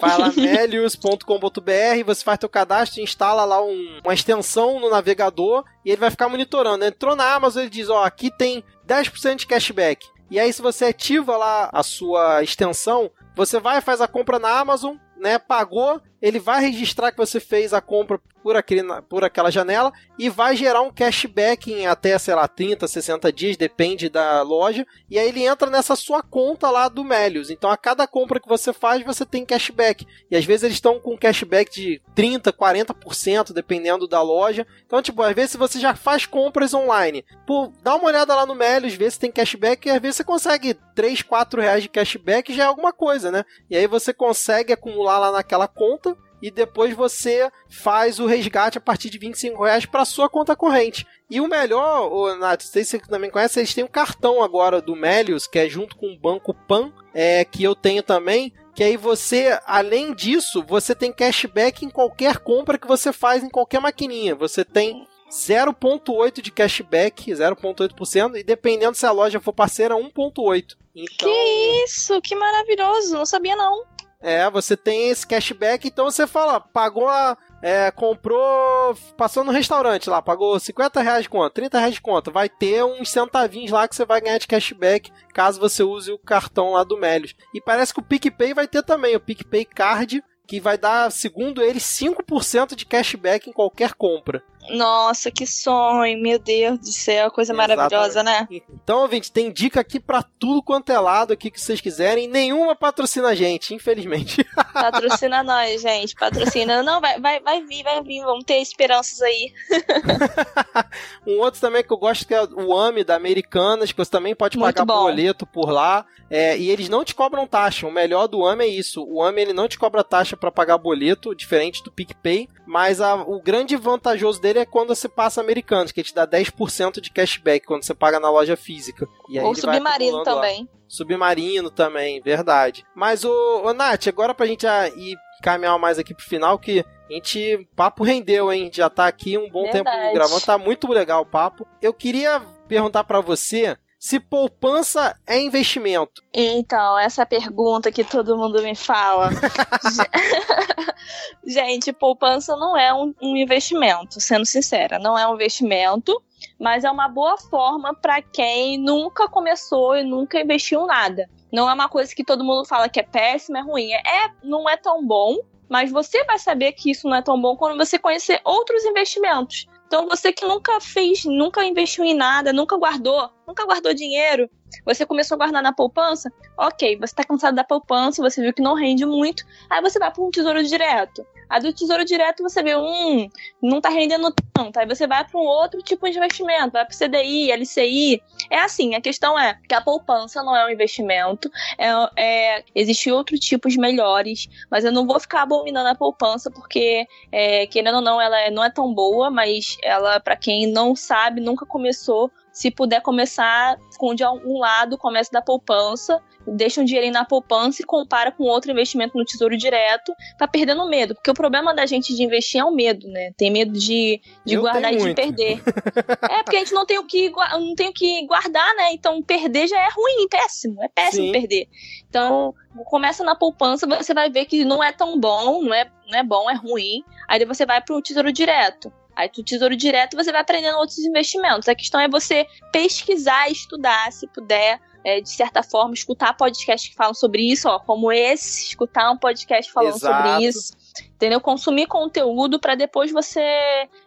Vai lá melius.com.br, você faz teu cadastro, instala lá um, uma extensão no navegador e ele vai ficar monitorando. Entrou na Amazon, ele diz, ó, aqui tem 10% de cashback. E aí, se você ativa lá a sua extensão, você vai faz a compra na Amazon, né? Pagou, ele vai registrar que você fez a compra por, aquele, por aquela janela e vai gerar um cashback em até, sei lá, 30, 60 dias, depende da loja. E aí ele entra nessa sua conta lá do Melius. Então a cada compra que você faz, você tem cashback. E às vezes eles estão com cashback de 30, 40%, dependendo da loja. Então, tipo, às vezes você já faz compras online, pô, dá uma olhada lá no Melius, vê se tem cashback, e às vezes você consegue 3, 4 reais de cashback, já é alguma coisa, né? E aí você consegue acumular lá naquela conta e depois você faz o resgate a partir de 25 reais para sua conta corrente. E o melhor, o Nath, sei se você também conhece, eles têm um cartão agora do Melius, que é junto com o Banco Pan, é, que eu tenho também, que aí você, além disso, você tem cashback em qualquer compra que você faz em qualquer maquininha. Você tem 0,8% de cashback, 0,8%, e dependendo se a loja for parceira, 1,8%. Então... Que isso, que maravilhoso, não sabia não. É, você tem esse cashback, então você fala, pagou a. É, comprou, passou no restaurante lá, pagou 50 reais de conta, 30 reais de conta, vai ter uns centavinhos lá que você vai ganhar de cashback caso você use o cartão lá do Melios. E parece que o PicPay vai ter também, o PicPay Card, que vai dar, segundo eles, 5% de cashback em qualquer compra. Nossa, que sonho, meu Deus do céu, coisa Exatamente. maravilhosa, né? Então, ouvinte, tem dica aqui para tudo quanto é lado aqui que vocês quiserem. Nenhuma patrocina a gente, infelizmente. Patrocina nós, gente, patrocina. Não, vai, vai, vai vir, vai vir, vamos ter esperanças aí. um outro também que eu gosto que é o AMI da Americanas, que você também pode pagar boleto por lá. É, e eles não te cobram taxa. O melhor do AMI é isso. O AMI ele não te cobra taxa para pagar boleto, diferente do PicPay. Mas a, o grande vantajoso dele é quando você passa Americanas, que te dá 10% de cashback quando você paga na loja física. Ou Submarino também. Lá. Submarino também, verdade. Mas, o, o Nath, agora pra gente ir caminhar mais aqui pro final, que a gente, papo rendeu, hein? Já tá aqui um bom Verdade. tempo gravando, tá muito legal o papo. Eu queria perguntar para você se poupança é investimento. Então, essa pergunta que todo mundo me fala. Gente, poupança não é um, um investimento, sendo sincera, não é um investimento mas é uma boa forma para quem nunca começou e nunca investiu nada. Não é uma coisa que todo mundo fala que é péssima, é ruim. É, não é tão bom, mas você vai saber que isso não é tão bom quando você conhecer outros investimentos. Então, você que nunca fez, nunca investiu em nada, nunca guardou, nunca guardou dinheiro, você começou a guardar na poupança, ok, você está cansado da poupança, você viu que não rende muito, aí você vai para um tesouro direto. A do Tesouro Direto você vê, hum, não tá rendendo tanto. Aí você vai para um outro tipo de investimento, vai para CDI, LCI. É assim, a questão é que a poupança não é um investimento, é, é, existem outros tipos melhores, mas eu não vou ficar abominando a poupança porque, é, querendo ou não, ela é, não é tão boa, mas ela, para quem não sabe, nunca começou, se puder começar com de algum lado, comece da poupança, deixa um dinheirinho na poupança e compara com outro investimento no tesouro direto, tá perdendo medo. Porque o problema da gente de investir é o medo, né? Tem medo de, de guardar e de perder. é, porque a gente não tem o que, não tem o que guardar, né? Então perder já é ruim, péssimo. É péssimo Sim. perder. Então, começa na poupança, você vai ver que não é tão bom, não é, não é bom, é ruim. Aí você vai pro tesouro direto. Aí do Tesouro Direto você vai aprendendo outros investimentos. A questão é você pesquisar, estudar, se puder, é, de certa forma, escutar podcasts que falam sobre isso, ó, como esse, escutar um podcast falando Exato. sobre isso. Entendeu? Consumir conteúdo para depois você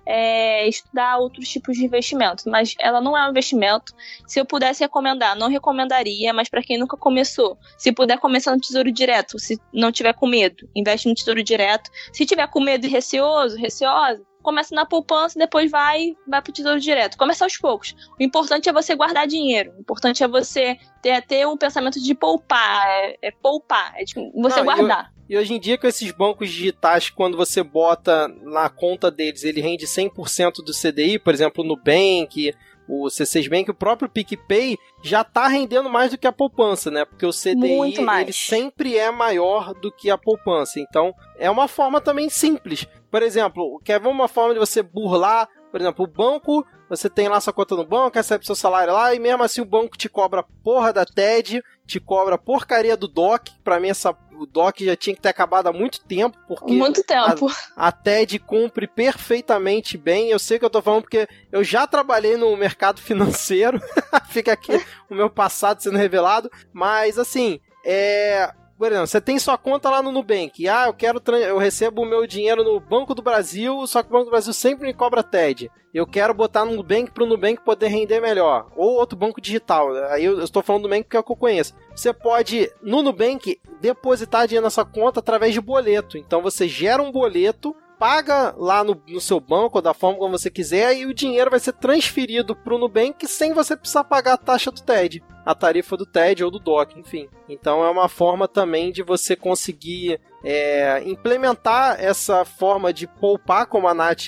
é, estudar outros tipos de investimento. Mas ela não é um investimento. Se eu pudesse recomendar, não recomendaria, mas para quem nunca começou, se puder começar no Tesouro Direto, se não tiver com medo, investe no Tesouro Direto. Se tiver com medo e receoso, receosa, começa na poupança e depois vai vai pro tesouro direto. Começa aos poucos. O importante é você guardar dinheiro. O importante é você ter, ter um pensamento de poupar. É, é poupar. É de você Não, guardar. E hoje em dia, com esses bancos digitais, quando você bota na conta deles, ele rende 100% do CDI, por exemplo, no Nubank, o C6 Bank, o próprio PicPay já está rendendo mais do que a poupança, né? Porque o CDI ele sempre é maior do que a poupança. Então, é uma forma também simples. Por exemplo, quer ver uma forma de você burlar, por exemplo, o banco, você tem lá sua conta no banco, recebe seu salário lá e mesmo assim o banco te cobra porra da TED, te cobra porcaria do DOC. Para mim essa o DOC já tinha que ter acabado há muito tempo, porque muito tempo. A, a TED cumpre perfeitamente bem. Eu sei que eu tô falando porque eu já trabalhei no mercado financeiro. Fica aqui o meu passado sendo revelado, mas assim, é exemplo, você tem sua conta lá no Nubank. Ah, eu quero eu recebo o meu dinheiro no Banco do Brasil, só que o Banco do Brasil sempre me cobra TED. Eu quero botar no Nubank para o Nubank poder render melhor. Ou outro banco digital. Aí eu, estou falando do Nubank porque é o que eu conheço. Você pode, no Nubank, depositar dinheiro na sua conta através de boleto. Então você gera um boleto paga lá no, no, seu banco, da forma como você quiser, e o dinheiro vai ser transferido para o Nubank sem você precisar pagar a taxa do TED, a tarifa do TED ou do DOC, enfim. Então é uma forma também de você conseguir é, implementar essa forma de poupar, como a Nath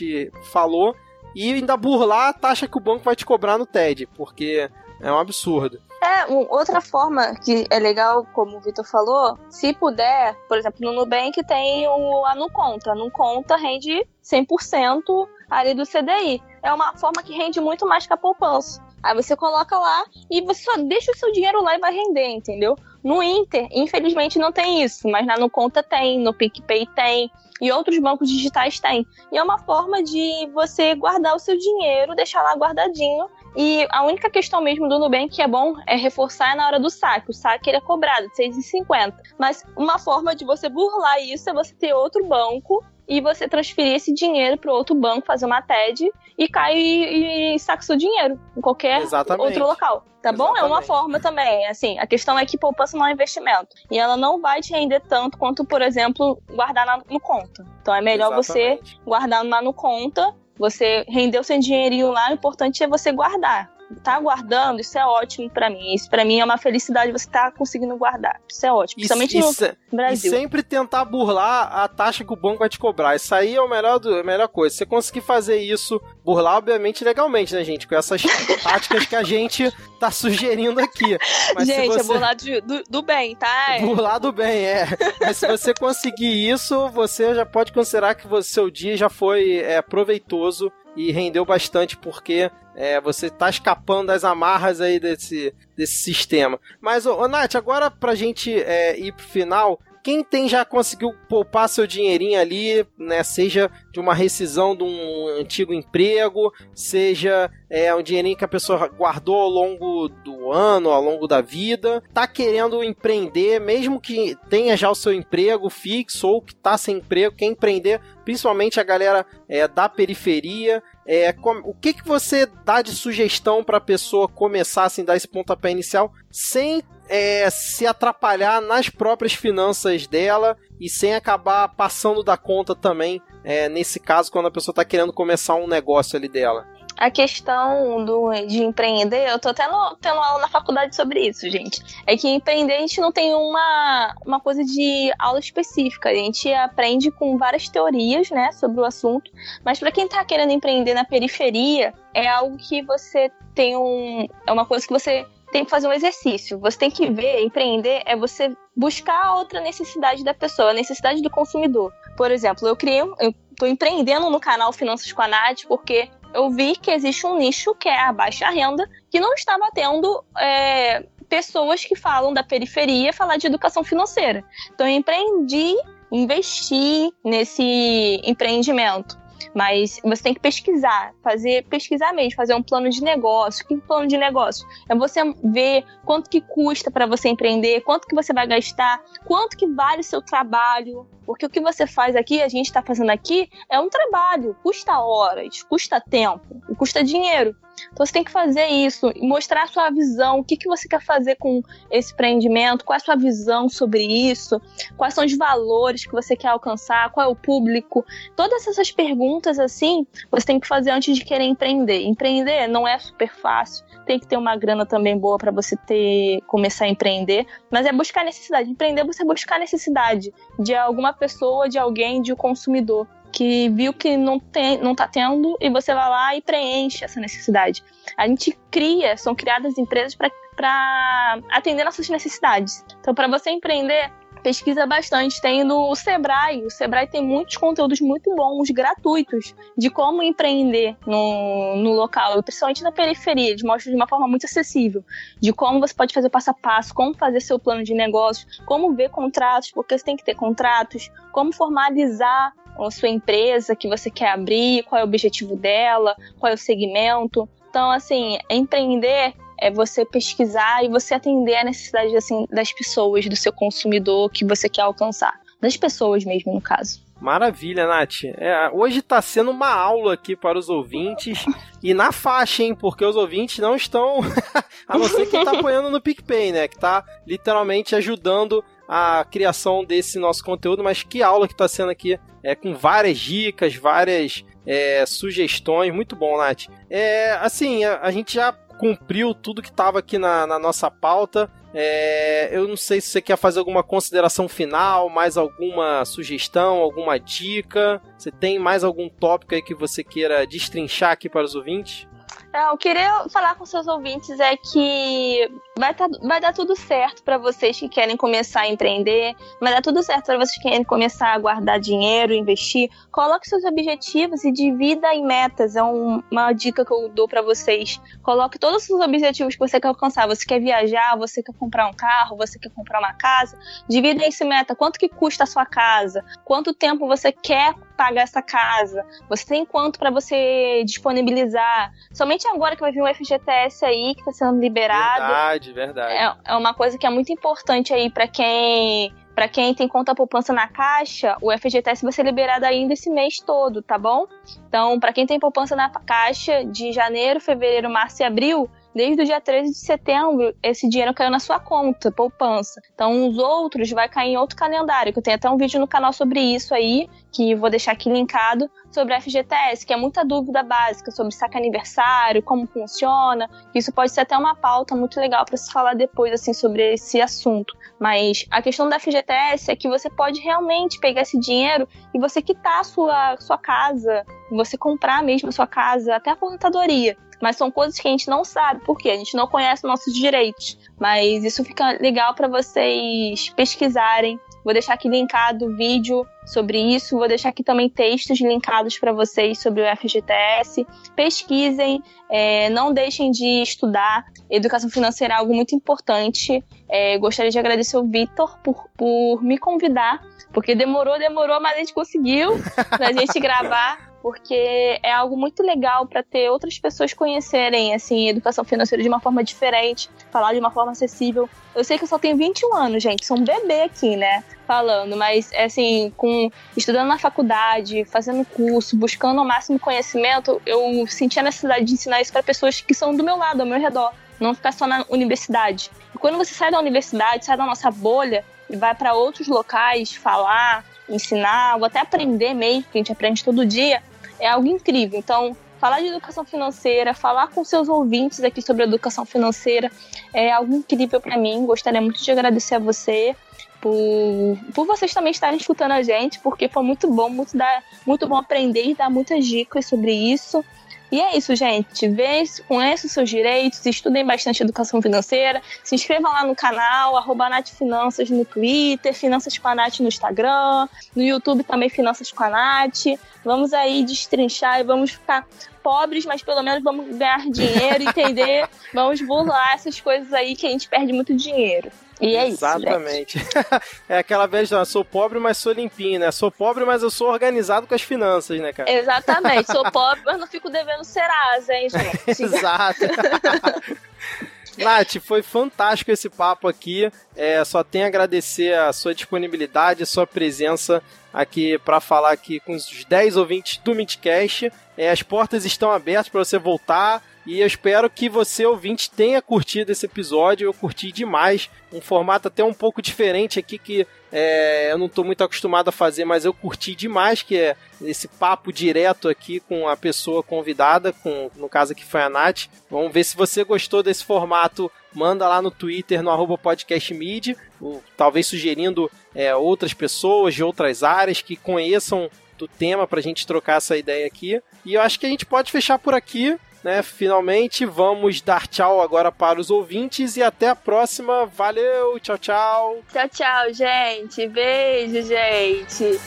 falou, e ainda burlar a taxa que o banco vai te cobrar no TED, porque é um absurdo. É, um, outra forma que é legal, como o Vitor falou, se puder, por exemplo, no Nubank tem o a Nuconta. Nuconta rende 100% ali do CDI. É uma forma que rende muito mais que a poupança. Aí você coloca lá e você só deixa o seu dinheiro lá e vai render, entendeu? No Inter, infelizmente, não tem isso, mas na Nuconta tem, no PicPay tem, e outros bancos digitais têm. E é uma forma de você guardar o seu dinheiro, deixar lá guardadinho E a única questão mesmo do Nubank que é bom é reforçar na hora do saque. O saque ele é cobrado de 6,50. Mas uma forma de você burlar isso é você ter outro banco e você transferir esse dinheiro para outro banco, fazer uma TED e cai e, e saca seu dinheiro em qualquer Exatamente. outro local. Tá Exatamente. bom? É uma forma também. Assim, a questão é que poupança não é investimento. E ela não vai te render tanto quanto, por exemplo, guardar na, no conta. Então é melhor Exatamente. você guardar lá no conta. Você rendeu seu dinheirinho lá, o importante é você guardar tá guardando, isso é ótimo para mim. Isso para mim é uma felicidade você tá conseguindo guardar. Isso é ótimo, principalmente isso, no Brasil. E sempre tentar burlar a taxa que o banco vai te cobrar. Isso aí é o melhor do, a melhor coisa. Você conseguir fazer isso, burlar obviamente legalmente, né, gente, com essas táticas que a gente tá sugerindo aqui. Mas gente, você... é burlar do, do, do, bem, tá? Burlar do bem, é. Mas se você conseguir isso, você já pode considerar que o seu dia já foi é, proveitoso e rendeu bastante porque é, você tá escapando das amarras aí desse, desse sistema. Mas, ô, ô Nath, agora pra gente é, ir pro final, quem tem já conseguiu poupar seu dinheirinho ali, né? Seja de uma rescisão de um antigo emprego, seja é, um dinheirinho que a pessoa guardou ao longo do ano, ao longo da vida, tá querendo empreender, mesmo que tenha já o seu emprego fixo ou que tá sem emprego, quer empreender, principalmente a galera é, da periferia. É, o que, que você dá de sugestão para a pessoa começar assim, dar esse pontapé inicial sem é, se atrapalhar nas próprias finanças dela e sem acabar passando da conta também, é, nesse caso, quando a pessoa está querendo começar um negócio ali dela? A questão do, de empreender, eu tô até no, tendo aula na faculdade sobre isso, gente. É que empreender a gente não tem uma, uma coisa de aula específica. A gente aprende com várias teorias, né, sobre o assunto. Mas para quem tá querendo empreender na periferia, é algo que você tem um. É uma coisa que você tem que fazer um exercício. Você tem que ver, empreender é você buscar outra necessidade da pessoa, a necessidade do consumidor. Por exemplo, eu criei, eu tô empreendendo no canal Finanças com a Nath porque eu vi que existe um nicho que é a baixa renda que não estava tendo é, pessoas que falam da periferia falar de educação financeira. Então eu empreendi, investi nesse empreendimento. Mas você tem que pesquisar, fazer pesquisar mesmo, fazer um plano de negócio. Que plano de negócio? É você ver quanto que custa para você empreender, quanto que você vai gastar, quanto que vale o seu trabalho, porque o que você faz aqui, a gente está fazendo aqui, é um trabalho, custa horas, custa tempo, custa dinheiro. Então você tem que fazer isso e mostrar a sua visão, o que, que você quer fazer com esse empreendimento, qual é a sua visão sobre isso, quais são os valores que você quer alcançar, qual é o público. Todas essas perguntas assim, você tem que fazer antes de querer empreender. Empreender não é super fácil, tem que ter uma grana também boa para você ter começar a empreender, mas é buscar necessidade. Empreender você é buscar necessidade de alguma pessoa, de alguém, de um consumidor que viu que não tem, não tá tendo e você vai lá e preenche essa necessidade. A gente cria, são criadas empresas para atender nossas necessidades. Então, para você empreender, pesquisa bastante. Tem no Sebrae. O Sebrae tem muitos conteúdos muito bons, gratuitos, de como empreender no, no local, principalmente na periferia. Eles mostram de uma forma muito acessível, de como você pode fazer passo a passo, como fazer seu plano de negócios, como ver contratos, porque você tem que ter contratos, como formalizar a sua empresa que você quer abrir, qual é o objetivo dela, qual é o segmento. Então, assim, empreender é você pesquisar e você atender a necessidade assim, das pessoas, do seu consumidor que você quer alcançar. Das pessoas mesmo, no caso. Maravilha, Nath. É, hoje está sendo uma aula aqui para os ouvintes e na faixa, hein? Porque os ouvintes não estão. a ser quem está apoiando no PicPay, né? Que está literalmente ajudando a criação desse nosso conteúdo, mas que aula que está sendo aqui, é, com várias dicas, várias é, sugestões, muito bom, Nath. É, assim, a, a gente já cumpriu tudo que estava aqui na, na, nossa pauta. É, eu não sei se você quer fazer alguma consideração final, mais alguma sugestão, alguma dica. Você tem mais algum tópico aí que você queira destrinchar aqui para os ouvintes? É, eu queria falar com seus ouvintes é que vai, tá, vai dar tudo certo para vocês que querem começar a empreender, vai dar tudo certo para vocês que querem começar a guardar dinheiro, investir. Coloque seus objetivos e divida em metas. É um, uma dica que eu dou para vocês. Coloque todos os seus objetivos que você quer alcançar. Você quer viajar, você quer comprar um carro, você quer comprar uma casa. Divida esse meta. Quanto que custa a sua casa? Quanto tempo você quer pagar essa casa? Você tem quanto para você disponibilizar? Somente agora que vai vir o FGTS aí que está sendo liberado. Verdade, verdade. É, é uma coisa que é muito importante aí para quem para quem tem conta poupança na Caixa, o FGTS vai ser liberado ainda esse mês todo, tá bom? Então, para quem tem poupança na Caixa de janeiro, fevereiro, março e abril, desde o dia 13 de setembro, esse dinheiro caiu na sua conta, poupança. Então, os outros vai cair em outro calendário, que eu tenho até um vídeo no canal sobre isso aí, que vou deixar aqui linkado, sobre a FGTS, que é muita dúvida básica sobre saque aniversário, como funciona. Isso pode ser até uma pauta muito legal para se falar depois, assim, sobre esse assunto. Mas a questão da FGTS é que você pode realmente pegar esse dinheiro e você quitar a sua, sua casa, você comprar mesmo a sua casa, até a aposentadoria mas são coisas que a gente não sabe, porque a gente não conhece nossos direitos. Mas isso fica legal para vocês pesquisarem. Vou deixar aqui linkado o vídeo sobre isso, vou deixar aqui também textos linkados para vocês sobre o FGTS. Pesquisem, é, não deixem de estudar. Educação financeira é algo muito importante. É, gostaria de agradecer o Vitor por, por me convidar, porque demorou, demorou, mas a gente conseguiu pra gente gravar porque é algo muito legal para ter outras pessoas conhecerem assim educação financeira de uma forma diferente, falar de uma forma acessível. Eu sei que eu só tenho 21 anos, gente, sou um bebê aqui, né, falando, mas assim, com estudando na faculdade, fazendo curso, buscando o máximo conhecimento, eu senti a necessidade de ensinar isso para pessoas que são do meu lado, ao meu redor, não ficar só na universidade. E quando você sai da universidade, sai da nossa bolha e vai para outros locais falar, ensinar, ou até aprender mesmo, que a gente aprende todo dia, é algo incrível. Então, falar de educação financeira, falar com seus ouvintes aqui sobre educação financeira é algo incrível para mim. Gostaria muito de agradecer a você por, por vocês também estarem escutando a gente, porque foi muito bom, muito, dar, muito bom aprender e dar muitas dicas sobre isso. E é isso, gente. Conheça os seus direitos, estudem bastante educação financeira, se inscrevam lá no canal, arroba Nath Finanças no Twitter, Finanças com a Nath no Instagram, no YouTube também Finanças com a Nath. Vamos aí destrinchar e vamos ficar pobres, mas pelo menos vamos ganhar dinheiro, entender? vamos burlar essas coisas aí que a gente perde muito dinheiro. E é Exatamente. isso. Exatamente. é aquela vez, não, sou pobre, mas sou limpinho, né? Sou pobre, mas eu sou organizado com as finanças, né, cara? Exatamente. Sou pobre, mas não fico devendo Serasa, hein, gente? Exato. Nath, foi fantástico esse papo aqui. É, só tenho a agradecer a sua disponibilidade, a sua presença aqui para falar aqui com os 10 ouvintes do Midcast. É, as portas estão abertas para você voltar. E eu espero que você, ouvinte, tenha curtido esse episódio. Eu curti demais. Um formato até um pouco diferente aqui que é, eu não estou muito acostumado a fazer, mas eu curti demais, que é esse papo direto aqui com a pessoa convidada, com, no caso aqui foi a Nath. Vamos ver se você gostou desse formato. Manda lá no Twitter, no arroba podcastmid, talvez sugerindo é, outras pessoas de outras áreas que conheçam do tema para a gente trocar essa ideia aqui. E eu acho que a gente pode fechar por aqui né? Finalmente vamos dar tchau agora para os ouvintes e até a próxima. Valeu, tchau, tchau. Tchau, tchau, gente. Beijo, gente.